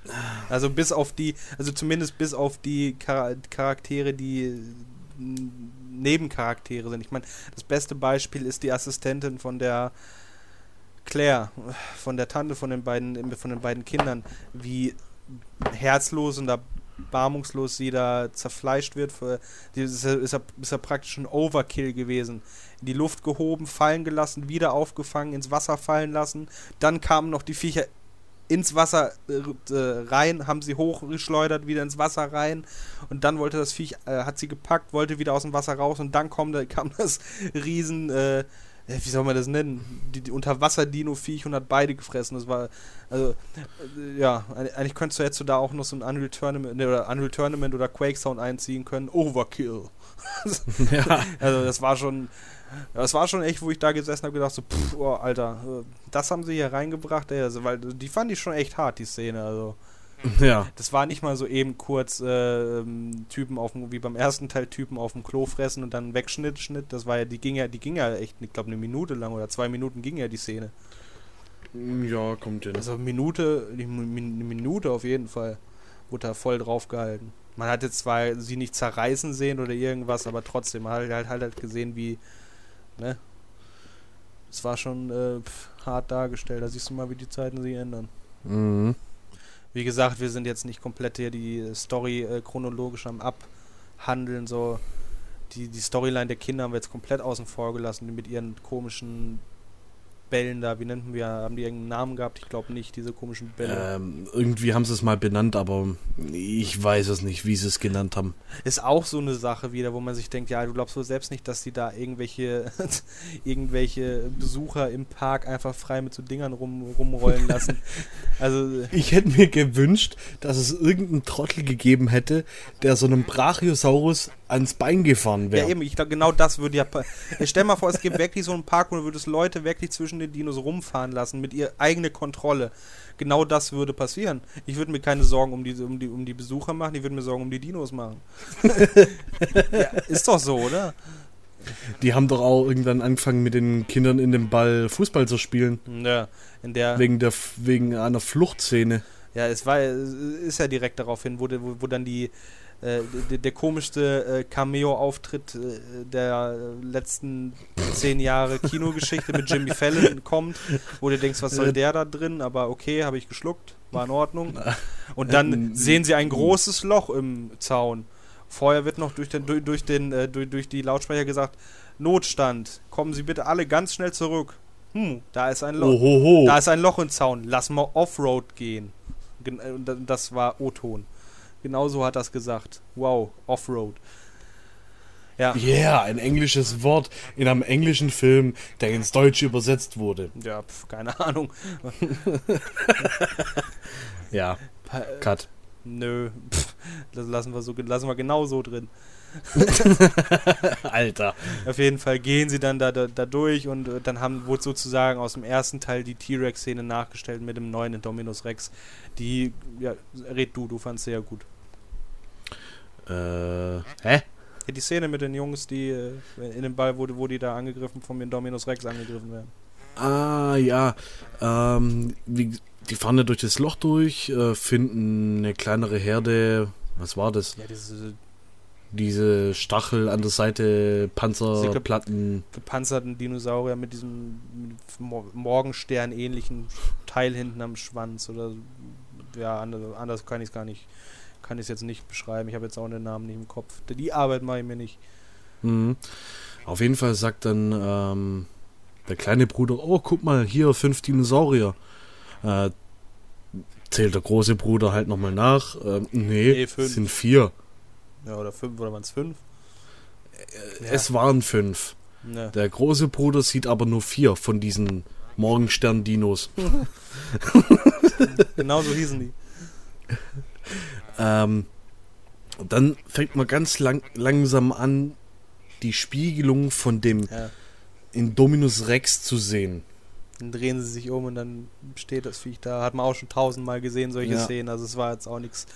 Also bis auf die, also zumindest bis auf die Chara Charaktere, die äh, Nebencharaktere sind. Ich meine, das beste Beispiel ist die Assistentin von der Claire, von der Tante von den beiden, von den beiden Kindern, wie herzlos und erbarmungslos sie da zerfleischt wird. Für, ist, ja- ist, ja, ist ja praktisch ein Overkill gewesen. In die Luft gehoben, fallen gelassen, wieder aufgefangen, ins Wasser fallen lassen. Dann kamen noch die Viecher ins Wasser äh, äh, rein, haben sie hochgeschleudert, wieder ins Wasser rein. Und dann wollte das Viech, äh, hat sie gepackt, wollte wieder aus dem Wasser raus. Und dann kam, kam (laughs) das riesen, äh, wie soll man das nennen? Die, die Unterwasser-Dino-Viech und hat beide gefressen. Das war, also, äh, ja, eig- eigentlich könntest du jetzt so da auch noch so ein Unreal Tournament, ne, oder Unreal Tournament oder Quake Sound einziehen können. Overkill. (laughs) ja. Also das war schon, das war schon echt, wo ich da gesessen habe, gedacht so, pff, oh, Alter, äh, das haben sie hier reingebracht, ey, also, weil die fand ich schon echt hart, die Szene, also. Ja. (laughs) Das war nicht mal so eben kurz äh, Typen auf dem, wie beim ersten Teil Typen auf dem Klo fressen und dann Wegschnitt, Schnitt. Das war ja, die ging ja, die ging ja echt, ich glaube, eine Minute lang oder zwei Minuten ging ja die Szene. Ja, kommt hin. Also Minute, eine Minute auf jeden Fall, wurde da voll drauf gehalten. Man hat jetzt zwar sie nicht zerreißen sehen oder irgendwas, aber trotzdem, man hat halt, halt, halt gesehen, wie, ne? Es war schon äh, pf, hart dargestellt. Da siehst du mal, wie die Zeiten sich ändern. Mhm. Wie gesagt, wir sind jetzt nicht komplett hier die Story äh, chronologisch am Abhandeln. So die, die Storyline der Kinder haben wir jetzt komplett außen vor gelassen, mit ihren komischen Bällen da, wie nennen wir, haben die irgendeinen Namen gehabt? Ich glaube nicht, diese komischen Bälle. Ähm, irgendwie haben sie es mal benannt, aber ich weiß es nicht, wie sie es genannt haben. Ist auch so eine Sache wieder, wo man sich denkt, ja, du glaubst wohl selbst nicht, dass die da irgendwelche, (laughs) irgendwelche Besucher im Park einfach frei mit so Dingern rum, rumrollen lassen. (laughs) also. Ich hätte mir gewünscht, dass es irgendeinen Trottel gegeben hätte, der so einem Brachiosaurus ans Bein gefahren wäre. Ja, eben, ich glaube, genau das würde ja. (laughs) Stell mal vor, es gibt wirklich so einen Park, wo du würdest Leute wirklich zwischen den Dinos rumfahren lassen mit ihr eigene Kontrolle. Genau das würde passieren. Ich würde mir keine Sorgen um die, um, die, um die Besucher machen, ich würde mir Sorgen um die Dinos machen. (laughs) ja, ist doch so, oder? Die haben doch auch irgendwann angefangen mit den Kindern in dem Ball Fußball zu spielen. Ja, in der. Wegen, der, wegen einer Fluchtszene. Ja, es war, ist ja direkt darauf hin, wo, wo, wo dann die, äh, der, der, komischste äh, Cameo-Auftritt äh, der letzten zehn Jahre Kinogeschichte mit Jimmy Fallon kommt, wo du denkst, was soll der da drin? Aber okay, habe ich geschluckt, war in Ordnung. (laughs) Und dann sehen sie ein großes Loch im Zaun. Vorher wird noch durch, den, durch, durch, den, äh, durch, durch die Lautsprecher gesagt, Notstand, kommen Sie bitte alle ganz schnell zurück. Hm, da ist ein Loch. Ohoho. Da ist ein Loch im Zaun. Lass mal Offroad gehen. Äh, das war O-Ton. Genauso hat das gesagt. Wow, Offroad. Ja. Yeah, ein englisches Wort in einem englischen Film, der ins Deutsche übersetzt wurde. Ja, pf, keine Ahnung. (laughs) ja. Cut. Nö, pf, das lassen wir so lassen wir genau so drin. (laughs) Alter. Auf jeden Fall gehen sie dann da, da, da durch und äh, dann haben, wurde sozusagen aus dem ersten Teil die T-Rex-Szene nachgestellt mit dem neuen Indominus Rex. Die, ja, red du, du fandst ja gut. Äh, hä? Die Szene mit den Jungs, die äh, in dem Ball, wo, wo die da angegriffen, vom Indominus Rex angegriffen werden. Ah, ja. Ähm, wie, die fahren ja durch das Loch durch, äh, finden eine kleinere Herde. Was war das? Ja, diese diese Stachel an der Seite, Panzerplatten. Gepanzerten Dinosaurier mit diesem Morgenstern ähnlichen Teil hinten am Schwanz oder ja, anders, anders kann ich es gar nicht, kann ich es jetzt nicht beschreiben. Ich habe jetzt auch den Namen nicht im Kopf. Die Arbeit mache ich mir nicht. Mhm. Auf jeden Fall sagt dann ähm, der kleine Bruder, oh, guck mal, hier fünf Dinosaurier. Äh, zählt der große Bruder halt nochmal nach. Äh, nee, nee sind vier. Ja, oder fünf, oder waren es fünf? Äh, es waren fünf. Ja. Der große Bruder sieht aber nur vier von diesen Morgenstern-Dinos. (laughs) genau so hießen die. (laughs) ähm, dann fängt man ganz lang, langsam an, die Spiegelung von dem ja. Indominus Rex zu sehen. Dann drehen sie sich um und dann steht das Viech da. Hat man auch schon tausendmal gesehen, solche ja. Szenen. Also es war jetzt auch nichts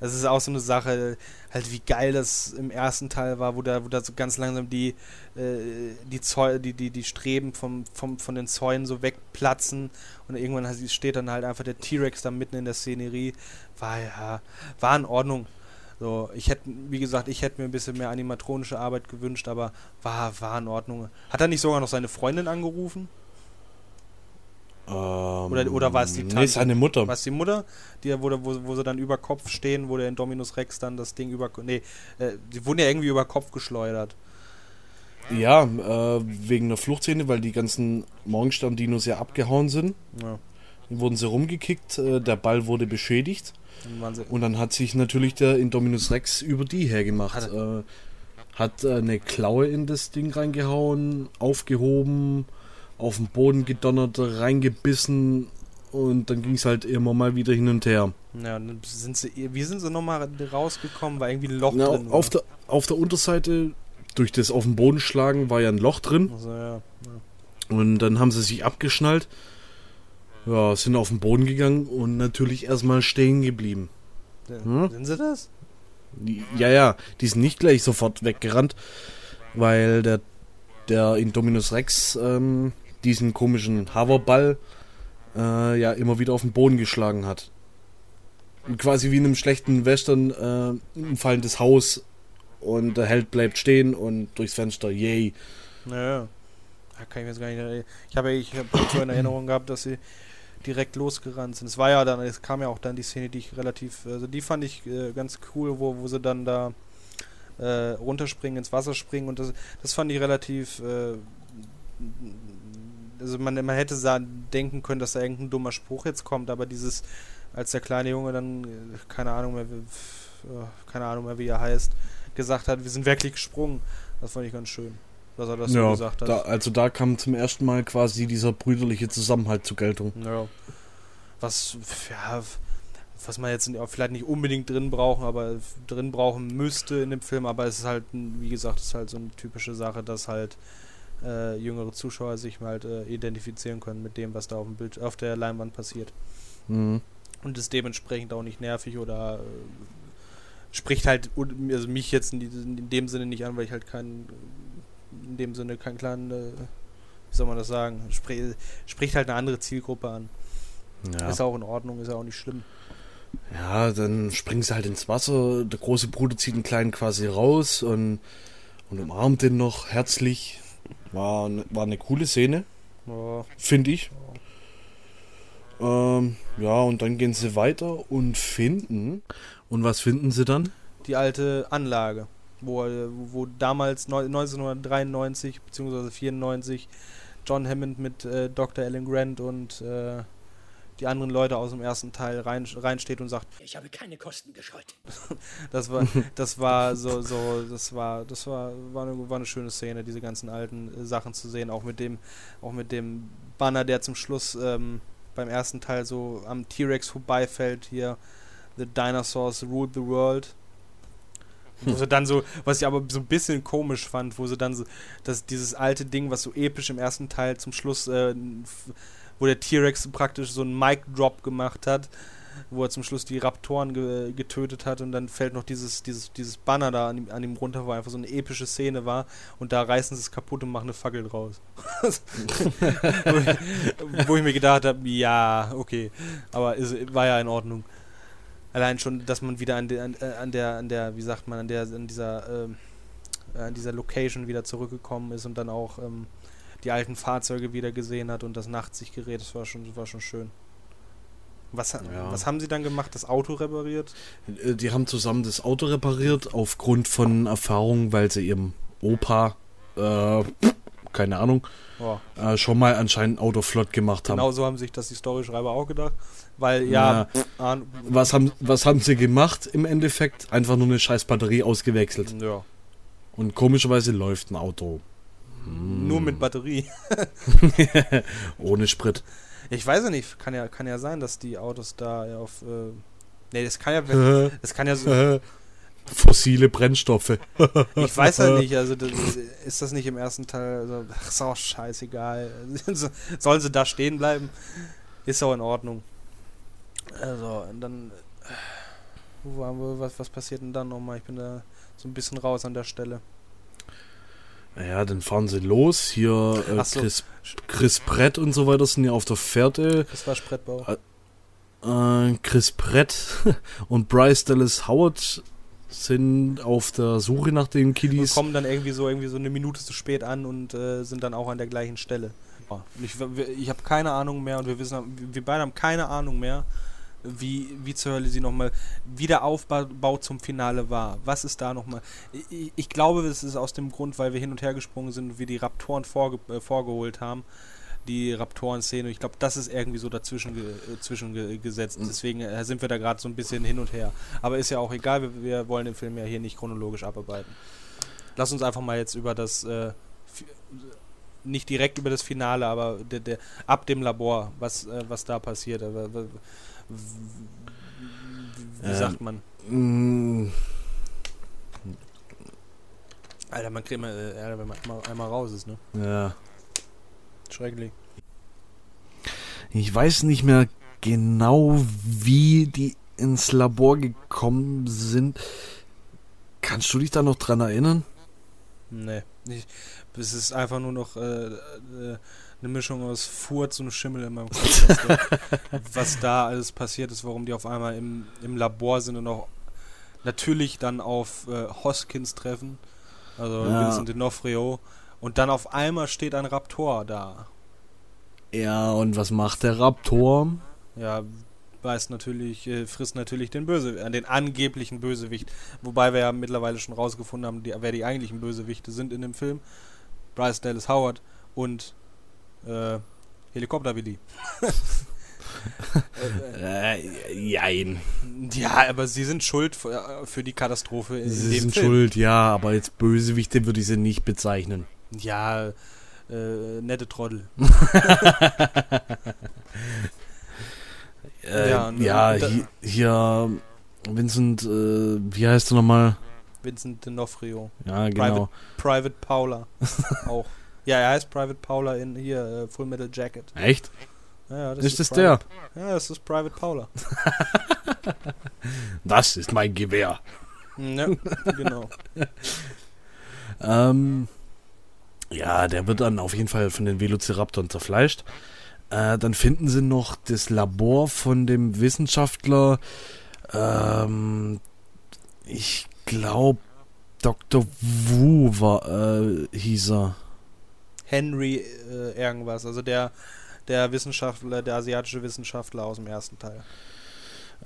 das ist auch so eine Sache, halt wie geil das im ersten Teil war, wo da, wo da so ganz langsam die, äh, die, Zäu die, die, die Streben vom, vom, von den Zäunen so wegplatzen und irgendwann steht dann halt einfach der T-Rex da mitten in der Szenerie. War ja, war in Ordnung. So, ich hätte, wie gesagt, ich hätte mir ein bisschen mehr animatronische Arbeit gewünscht, aber war, war in Ordnung. Hat er nicht sogar noch seine Freundin angerufen? Ähm, oder, oder war es die Tante? Nee, seine Mutter. War es die Mutter, die, wo, wo, wo sie dann über Kopf stehen, wo der in Dominus Rex dann das Ding über. Nee, äh, die wurden ja irgendwie über Kopf geschleudert. Ja, äh, wegen der Fluchtszene, weil die ganzen Morgenstern-Dinos ja abgehauen sind. Ja. Dann wurden sie rumgekickt, äh, der Ball wurde beschädigt. Und dann hat sich natürlich der Indominus Rex über die hergemacht. Hat, äh, hat äh, eine Klaue in das Ding reingehauen, aufgehoben, auf den Boden gedonnert, reingebissen und dann ging es halt immer mal wieder hin und her. Ja, sind sie, wie sind sie nochmal rausgekommen? War irgendwie ein Loch Na, drin? Auf der, auf der Unterseite, durch das auf den Boden schlagen, war ja ein Loch drin. Also, ja, ja. Und dann haben sie sich abgeschnallt ja, sind auf den Boden gegangen und natürlich erstmal stehen geblieben. Hm? Sind sie das? Ja, ja, die sind nicht gleich sofort weggerannt, weil der, der Indominus Rex ähm, diesen komischen Hoverball äh, ja immer wieder auf den Boden geschlagen hat. Quasi wie in einem schlechten Western äh, ein fallendes Haus und der Held bleibt stehen und durchs Fenster, yay. Naja. Kann ich mir jetzt gar nicht erinnern. Ich habe ich hab so in Erinnerung gehabt, dass sie direkt losgerannt sind. Es war ja dann, es kam ja auch dann die Szene, die ich relativ, also die fand ich äh, ganz cool, wo, wo sie dann da äh, runterspringen, ins Wasser springen und das, das fand ich relativ, äh, also man, man hätte denken können, dass da irgendein dummer Spruch jetzt kommt, aber dieses, als der kleine Junge dann, äh, keine Ahnung mehr, äh, keine Ahnung mehr, wie er heißt, gesagt hat, wir sind wirklich gesprungen, das fand ich ganz schön dass er das ja, so gesagt hat. Da, also da kam zum ersten Mal quasi dieser brüderliche Zusammenhalt zur Geltung. Ja. Was, ja, was man jetzt vielleicht nicht unbedingt drin brauchen, aber drin brauchen müsste in dem Film, aber es ist halt, wie gesagt, es ist halt so eine typische Sache, dass halt äh, jüngere Zuschauer sich halt äh, identifizieren können mit dem, was da auf dem Bild, auf der Leinwand passiert. Mhm. Und ist dementsprechend auch nicht nervig oder äh, spricht halt also mich jetzt in, in, dem Sinne nicht an, weil ich halt kein in dem Sinne keinen kleinen, äh, wie soll man das sagen, Spr spricht halt eine andere Zielgruppe an. Ja. Ist auch in Ordnung, ist auch nicht schlimm. Ja, dann springen sie halt ins Wasser, der große Bruder zieht einen kleinen quasi raus und, und umarmt den noch herzlich. War, war eine coole Szene, ja. finde ich. Ja. Ähm, ja, und dann gehen sie weiter und finden. Und was finden sie dann? Die alte Anlage wo, wo damals 1993 bzw. 94 John Hammond mit äh, Dr. Alan Grant und äh, die anderen Leute aus dem ersten Teil rein, reinsteht und sagt, ich habe keine Kosten gescheut. (laughs) das war, das war so, so, das war, das war, war eine, war eine schöne Szene, diese ganzen alten äh, Sachen zu sehen, auch mit dem, auch mit dem Banner, der zum Schluss ähm, beim ersten Teil so am T-Rex vorbeifällt hier, The Dinosaurs Rule the World wo sie dann so, was ich aber so ein bisschen komisch fand, wo sie dann so, dass dieses alte Ding, was so episch im ersten Teil zum Schluss, äh, wo der T-Rex praktisch so einen Mic-Drop gemacht hat, wo er zum Schluss die Raptoren ge getötet hat und dann fällt noch dieses, dieses, dieses Banner da an ihm, an ihm runter, wo einfach so eine epische Szene war und da reißen sie es kaputt und machen eine Fackel draus. (laughs) wo, ich, wo, ich, mir gedacht habe, ja, okay, aber ist, war ja in Ordnung. Allein schon, dass man wieder an, de, an, äh, an der, an der, wie sagt man, an der, an dieser, ähm, äh, an dieser Location wieder zurückgekommen ist und dann auch ähm, die alten Fahrzeuge wieder gesehen hat und das Nachtsichtgerät, das war schon, das war schon schön. Was, ja. was haben sie dann gemacht? Das Auto repariert? Äh, die haben zusammen das Auto repariert aufgrund von Erfahrungen, weil sie ihrem Opa, äh, keine Ahnung, oh. äh, schon mal anscheinend ein Auto flott gemacht haben. Genau so haben sich das die Storyschreiber auch gedacht. Weil ja. ja was, haben, was haben sie gemacht im Endeffekt? Einfach nur eine scheiß Batterie ausgewechselt. Ja. Und komischerweise läuft ein Auto. Hm. Nur mit Batterie. (laughs) Ohne Sprit. Ich weiß ja nicht, kann ja, kann ja sein, dass die Autos da auf. Äh, nee, das kann ja. (laughs) das kann ja so. (laughs) Fossile Brennstoffe. ich weiß ja nicht, also das, ist das nicht im ersten Teil. Also, ach, ist auch scheißegal. Sollen sie da stehen bleiben? Ist auch in Ordnung. Also, und dann. Wo waren wir? Was, was passiert denn dann nochmal? Ich bin da so ein bisschen raus an der Stelle. Naja, dann fahren sie los. Hier äh, so. Chris, Chris Brett und so weiter sind ja auf der Fährte. Das war Sprettbau. Äh, Chris Brett (laughs) und Bryce Dallas Howard sind auf der Suche nach den Kiddies. Und kommen dann irgendwie so irgendwie so eine Minute zu spät an und äh, sind dann auch an der gleichen Stelle. Ich, ich habe keine Ahnung mehr und wir wissen, wir beide haben keine Ahnung mehr, wie, wie zur Hölle sie nochmal, wie der Aufbau zum Finale war. Was ist da nochmal? Ich, ich glaube, es ist aus dem Grund, weil wir hin und her gesprungen sind und wir die Raptoren vorge äh, vorgeholt haben. Die Raptoren-Szene. Ich glaube, das ist irgendwie so dazwischen ge äh, zwischen ge gesetzt. Mhm. Deswegen äh, sind wir da gerade so ein bisschen hin und her. Aber ist ja auch egal, wir, wir, wollen den Film ja hier nicht chronologisch abarbeiten. Lass uns einfach mal jetzt über das äh, nicht direkt über das Finale, aber der, der, ab dem Labor, was, äh, was da passiert. Äh, wie ähm, sagt man? Mm. Alter, man kriegt mal, äh, wenn man einmal, einmal raus ist, ne? Ja. Schrecklich. Ich weiß nicht mehr genau, wie die ins Labor gekommen sind. Kannst du dich da noch dran erinnern? Nee. Ich, es ist einfach nur noch äh, äh, eine Mischung aus Furz und Schimmel in meinem Kopf, was da, (laughs) was da alles passiert ist, warum die auf einmal im, im Labor sind und auch natürlich dann auf äh, Hoskins treffen, also Ja. Vincent D'Onofrio, und dann auf einmal steht ein Raptor da. Ja, und was macht der Raptor? Ja, weiß natürlich, äh, frisst natürlich den Böse, äh, den angeblichen Bösewicht. Wobei wir ja mittlerweile schon rausgefunden haben, die, wer die eigentlichen Bösewichte sind in dem Film. Bryce Dallas Howard und äh, Helikopter Willy. (laughs) äh, Äh, jein. ja, aber sie sind schuld für, äh, die Katastrophe in, Sie sind Film. schuld, ja, aber jetzt Bösewichte würde ich sie nicht bezeichnen. Ja, äh, nette Trottel. (laughs) Äh, Ja, ja, ne, da- hi- hier, Vincent, äh, wie heißt du nochmal? Vincent D'Onofrio. Ja, genau. Private Paula. (laughs) auch. Ja, er heißt Private Paula in hier äh, Full Metal Jacket. Echt? Ja, das Ist das Private, Ja, das ist Private Paula. (laughs) Das ist mein Gewehr. Ja, genau. (laughs) Ähm, ja, der wird dann auf jeden Fall von den Velociraptoren zerfleischt. Äh, dann finden sie noch das Labor von dem Wissenschaftler. Ähm, ich glaube, Dr. Wu war, äh, hieß er. Henry äh, irgendwas, also der, der Wissenschaftler, der asiatische Wissenschaftler aus dem ersten Teil.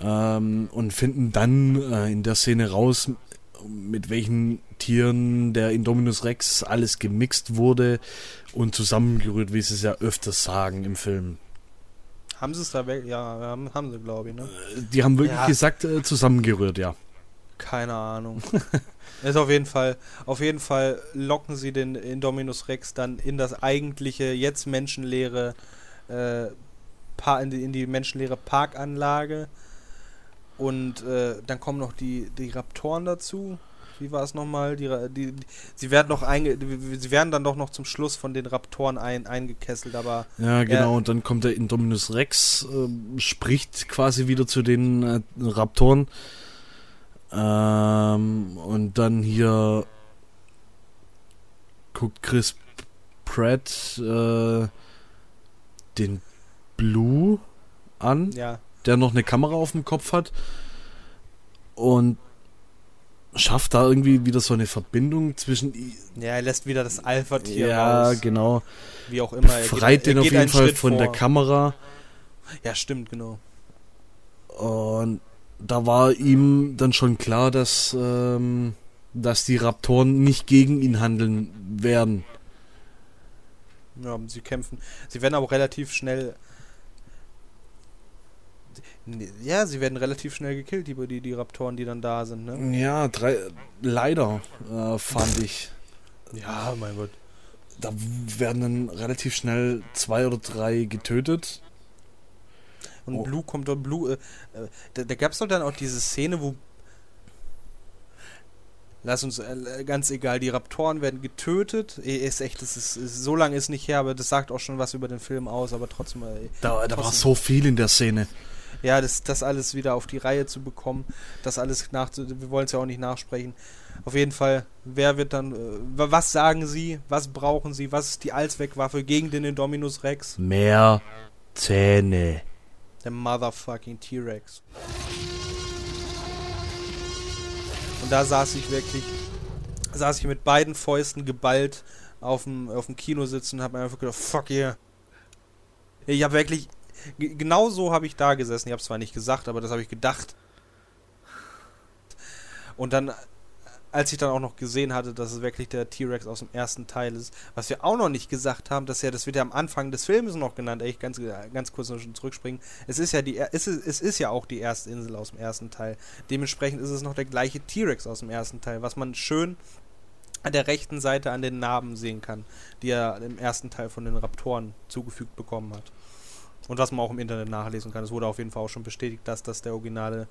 Ähm, und finden dann äh, in der Szene raus, mit welchen Tieren der Indominus Rex alles gemixt wurde und zusammengerührt, wie sie es ja öfters sagen im Film. Haben sie es da weg? Ja, haben, haben sie, glaube ich, ne? Die haben wirklich Ja. gesagt, äh, zusammengerührt, ja. Keine Ahnung. (laughs) ist auf jeden Fall, auf jeden Fall locken sie den Indominus Rex dann in das eigentliche, jetzt menschenleere, äh, in, die, in die menschenleere Parkanlage. Und äh, dann kommen noch die, die Raptoren dazu. Wie war es nochmal? Die, die, die, sie werden noch einge, sie werden dann doch noch zum Schluss von den Raptoren ein, eingekesselt, aber Ja, genau. Ja. Und dann kommt der Indominus Rex, äh, spricht quasi wieder zu den äh, Raptoren. Ähm, und dann hier guckt Chris Pratt äh, den Blue an, ja, der noch eine Kamera auf dem Kopf hat. Und schafft da irgendwie wieder so eine Verbindung zwischen. ja, er lässt wieder das Alpha-Tier Ja, raus. genau. Wie auch immer. Er geht- Befreit er den auf geht jeden Fall Schritt von der vor. Kamera. Ja, stimmt, genau. Und da war ihm dann schon klar, dass, ähm, dass die Raptoren nicht gegen ihn handeln werden. Ja, sie kämpfen. Sie werden aber relativ schnell. Ja, sie werden relativ schnell gekillt, die, die, die Raptoren, die dann da sind, ne? Ja, drei, leider äh, fand ich. Ja, mein Gott. Da werden dann relativ schnell zwei oder drei getötet. Und Oh. Blue kommt doch, Blue, äh, äh, da, da gab es doch dann auch diese Szene, wo. Lass uns, äh, ganz egal, die Raptoren werden getötet. Eh, Ist echt, das ist, ist, so lange ist nicht her, aber das sagt auch schon was über den Film aus, aber trotzdem. Äh, Da, da war so viel in der Szene. ja, das, das alles wieder auf die Reihe zu bekommen, das alles nach, wir wollen es ja auch nicht nachsprechen. Auf jeden Fall, wer wird dann, äh, wa- was sagen sie, was brauchen sie, was ist die Allzweckwaffe gegen den Indominus Rex? Mehr Zähne. Der motherfucking T-Rex. Und da saß ich wirklich, saß ich mit beiden Fäusten geballt auf dem, auf dem Kinositz und hab mir einfach gedacht, fuck yeah. Ich habe wirklich, ge- genau so habe ich da gesessen. Ich habe es zwar nicht gesagt, aber das habe ich gedacht. Und dann, als ich dann auch noch gesehen hatte, dass es wirklich der T-Rex aus dem ersten Teil ist, was wir auch noch nicht gesagt haben, dass ja, das wird ja am Anfang des Films noch genannt, echt ganz, ganz kurz noch zurückspringen. Es ist ja die, es ist, es ist ja auch die erste Insel aus dem ersten Teil. Dementsprechend ist es noch der gleiche T-Rex aus dem ersten Teil, was man schön an der rechten Seite an den Narben sehen kann, die er im ersten Teil von den Raptoren zugefügt bekommen hat. Und was man auch im Internet nachlesen kann. Es wurde auf jeden Fall auch schon bestätigt, dass das der originale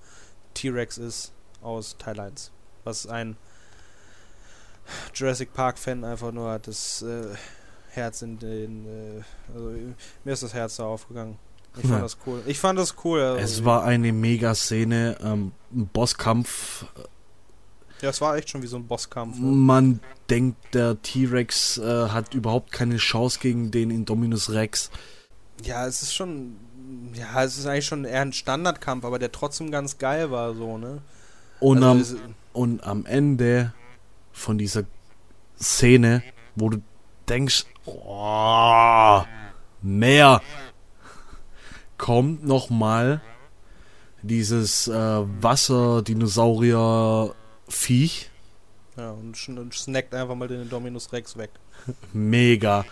T-Rex ist aus Teil 1. Was ein Jurassic Park-Fan einfach nur hat das äh, Herz in den. Äh, also mir ist das Herz da aufgegangen. Ich fand das cool. Ich fand das cool. Also Es war eine Mega-Szene, ähm, ein Bosskampf. ja, es war echt schon wie so ein Bosskampf. ne? Man denkt, der T-Rex äh, hat überhaupt keine Chance gegen den Indominus Rex. Ja, es ist schon. Ja, es ist eigentlich schon eher ein Standardkampf, aber der trotzdem ganz geil war, so, ne? Und, Also am, und am Ende von dieser Szene, wo du denkst, oh, mehr, kommt nochmal dieses äh, Wasser-Dinosaurier-Viech. ja, und, sch und snackt einfach mal den Dominus Rex weg. Mega.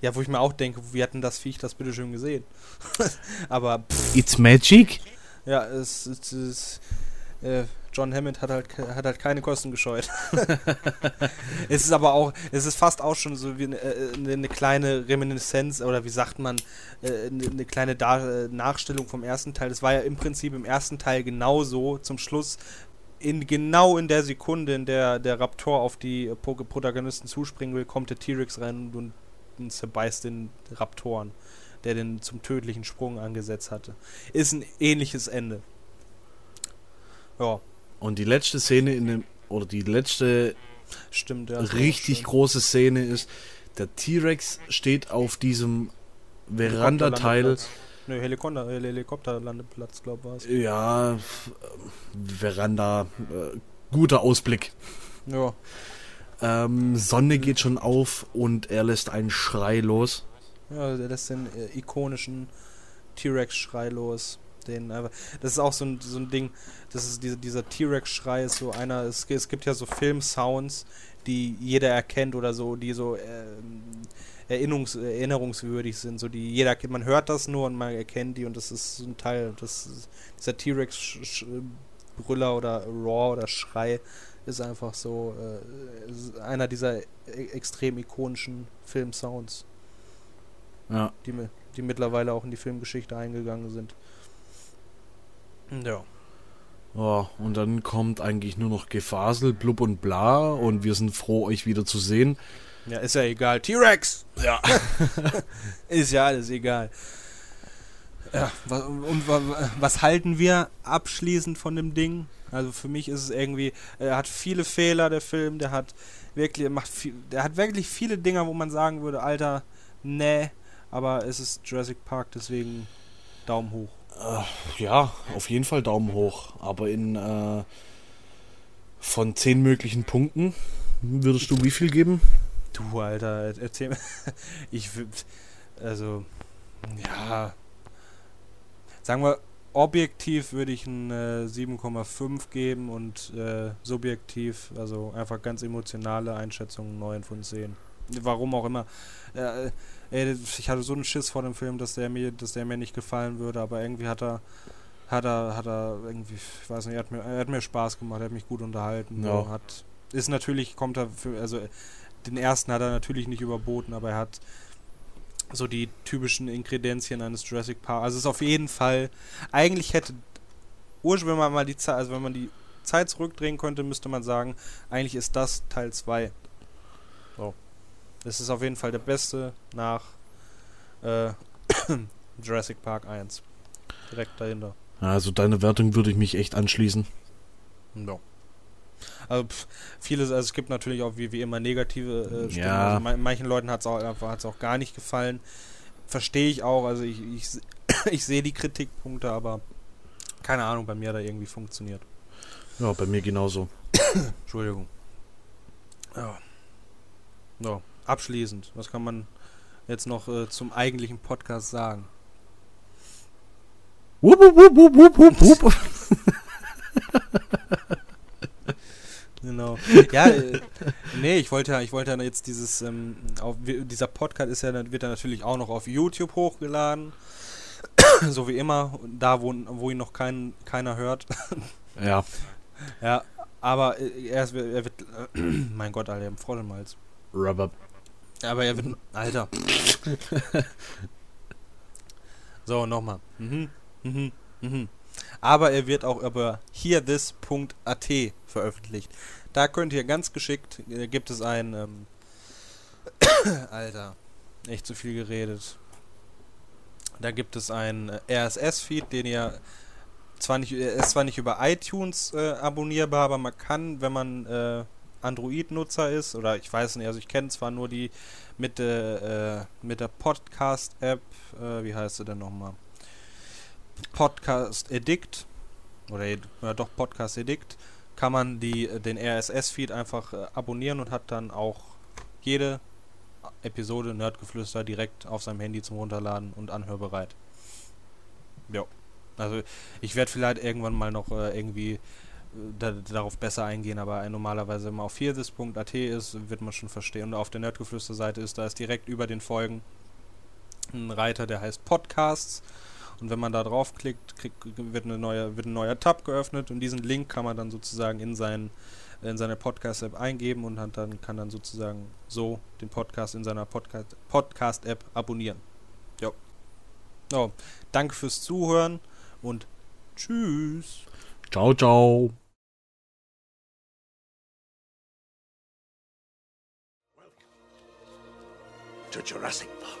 Ja, wo ich mir auch denke, wie hatten das Viech das bitte schön gesehen? (laughs) aber pff, It's magic? ja, es, es ist. Äh, John Hammond hat halt, hat halt keine Kosten gescheut. (laughs) (laughs) es ist aber auch, es ist fast auch schon so wie eine, äh, eine, eine kleine Reminiszenz oder wie sagt man, äh, eine, eine kleine Dar äh, Nachstellung vom ersten Teil. Das war ja im Prinzip im ersten Teil genauso. Zum Schluss, in, genau in der Sekunde, in der der Raptor auf die Pro Protagonisten zuspringen will, kommt der T-Rex rein und, und zerbeißt den Raptoren, der den zum tödlichen Sprung angesetzt hatte. Ist ein ähnliches Ende. Ja, Und die letzte Szene in dem, oder die letzte stimmt. Ja, richtig große Szene ist, der T-Rex steht auf diesem Verandateil. Nö, Helikopter, Hel- Helikopterlandeplatz, glaube ich, war es. Ja, Veranda, äh, guter Ausblick. Ja. Ähm, Sonne geht schon auf und er lässt einen Schrei los. Ja, der lässt den äh, ikonischen T-Rex-Schrei los. Den einfach, das ist auch so ein, so ein Ding, das ist diese, dieser T-Rex-Schrei ist so einer, es, es gibt ja so Film-Sounds, die jeder erkennt oder so, die so ähm, erinnerungs, erinnerungswürdig sind, so die jeder man hört das nur und man erkennt die und das ist so ein Teil, das ist, dieser T-Rex-Brüller oder Raw oder Schrei ist einfach so äh, einer dieser e extrem ikonischen Film-Sounds Ja. die, die mittlerweile auch in die Filmgeschichte eingegangen sind. Ja. ja. Und dann kommt eigentlich nur noch Gefasel, Blub und Bla und wir sind froh, euch wieder zu sehen. Ja, ist ja egal. T-Rex! Ja. (laughs) Ist ja alles egal. Ja, und wa- was halten wir abschließend von dem Ding? Also für mich ist es irgendwie, er hat viele Fehler, der Film, der hat wirklich, macht viel, der hat wirklich viele Dinger, wo man sagen würde, Alter, nee, aber es ist Jurassic Park, deswegen Daumen hoch. Äh, ja, auf jeden Fall Daumen hoch. Aber in äh, von zehn möglichen Punkten würdest du wie viel geben? Du, Alter, er- erzähl mir. (laughs) Ich will. Also, ja. Sagen wir, objektiv würde ich ein äh, 7,5 geben und äh, subjektiv, also einfach ganz emotionale Einschätzung 9 von 10. Warum auch immer. Äh, ey, ich hatte so einen Schiss vor dem Film, dass der mir, dass der mir nicht gefallen würde, aber irgendwie hat er. Hat er, hat er irgendwie, ich weiß nicht, er hat mir, er hat mir Spaß gemacht, er hat mich gut unterhalten. Ja. Hat, ist natürlich, kommt er für, also den ersten hat er natürlich nicht überboten, aber er hat so die typischen Inkredenzien eines Jurassic Park. Also es ist auf jeden Fall, eigentlich hätte, ursprünglich, wenn man mal die Zeit, also wenn man die Zeit zurückdrehen könnte, müsste man sagen, eigentlich ist das Teil 2. So. Es ist auf jeden Fall der beste nach äh, (coughs) Jurassic Park 1. Direkt dahinter. Also deine Wertung würde ich mich echt anschließen. Ja. Also pf, vieles, also es gibt natürlich auch wie, wie immer negative äh, Stimmen. Ja. Also mei- manchen Leuten hat es auch einfach hat's auch gar nicht gefallen. Verstehe ich auch. Also ich, ich, (coughs) ich sehe die Kritikpunkte, aber keine Ahnung, bei mir hat er irgendwie funktioniert. Ja, bei mir genauso. (coughs) Entschuldigung. Ja. So, abschließend, was kann man jetzt noch äh, zum eigentlichen Podcast sagen? Wupp, wupp, wupp, wupp, wupp, wupp. (laughs) Genau. Ja, äh, nee, ich wollte ja, ich wollte ja jetzt dieses, ähm, auf, dieser Podcast ist ja, wird ja natürlich auch noch auf YouTube hochgeladen. (coughs) so wie immer, da wo, wo ihn noch kein, keiner hört. (laughs) Ja, ja, aber äh, er, ist, er wird, äh, (coughs) mein Gott, Alter, im Hals. Rubber. Aber er wird, Alter. (laughs) so, nochmal. Mhm, mhm, mhm. Aber er wird auch über hearthis.at veröffentlicht. Da könnt ihr ganz geschickt, äh, gibt es ein, ähm, (coughs) Alter, echt zu viel geredet. Da gibt es einen äh, RSS-Feed, den ihr zwar nicht, er ist zwar nicht über iTunes äh, abonnierbar, aber man kann, wenn man äh, Android-Nutzer ist, oder ich weiß nicht, also ich kenne zwar nur die mit, äh, mit der Podcast-App, äh, wie heißt sie denn nochmal? Podcast Edict, oder ja, doch Podcast Edict, kann man die, den RSS-Feed einfach äh, abonnieren und hat dann auch jede Episode Nerdgeflüster direkt auf seinem Handy zum Runterladen und anhörbereit. Ja. Also ich werde vielleicht irgendwann mal noch äh, irgendwie äh, da, darauf besser eingehen, aber normalerweise immer auf viertes.at ist, wird man schon verstehen. Und auf der Nerdgeflüster-Seite ist, da ist direkt über den Folgen ein Reiter, der heißt Podcasts. Und wenn man da draufklickt, kriegt, wird, eine neue, wird ein neuer Tab geöffnet und diesen Link kann man dann sozusagen in, sein, in seine Podcast-App eingeben und dann kann dann sozusagen so den Podcast in seiner Podcast-App Podcast abonnieren. Ja. Oh, danke fürs Zuhören und tschüss. Ciao, ciao. To Jurassic Park.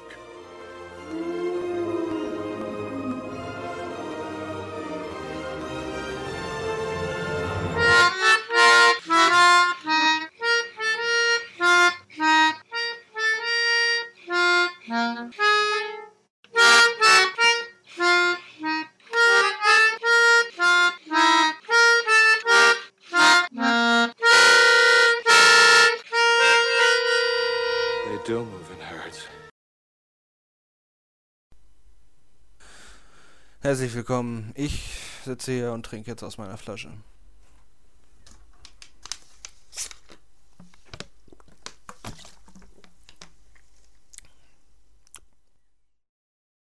(laughs) Herzlich willkommen. Ich sitze hier und trinke jetzt aus meiner Flasche.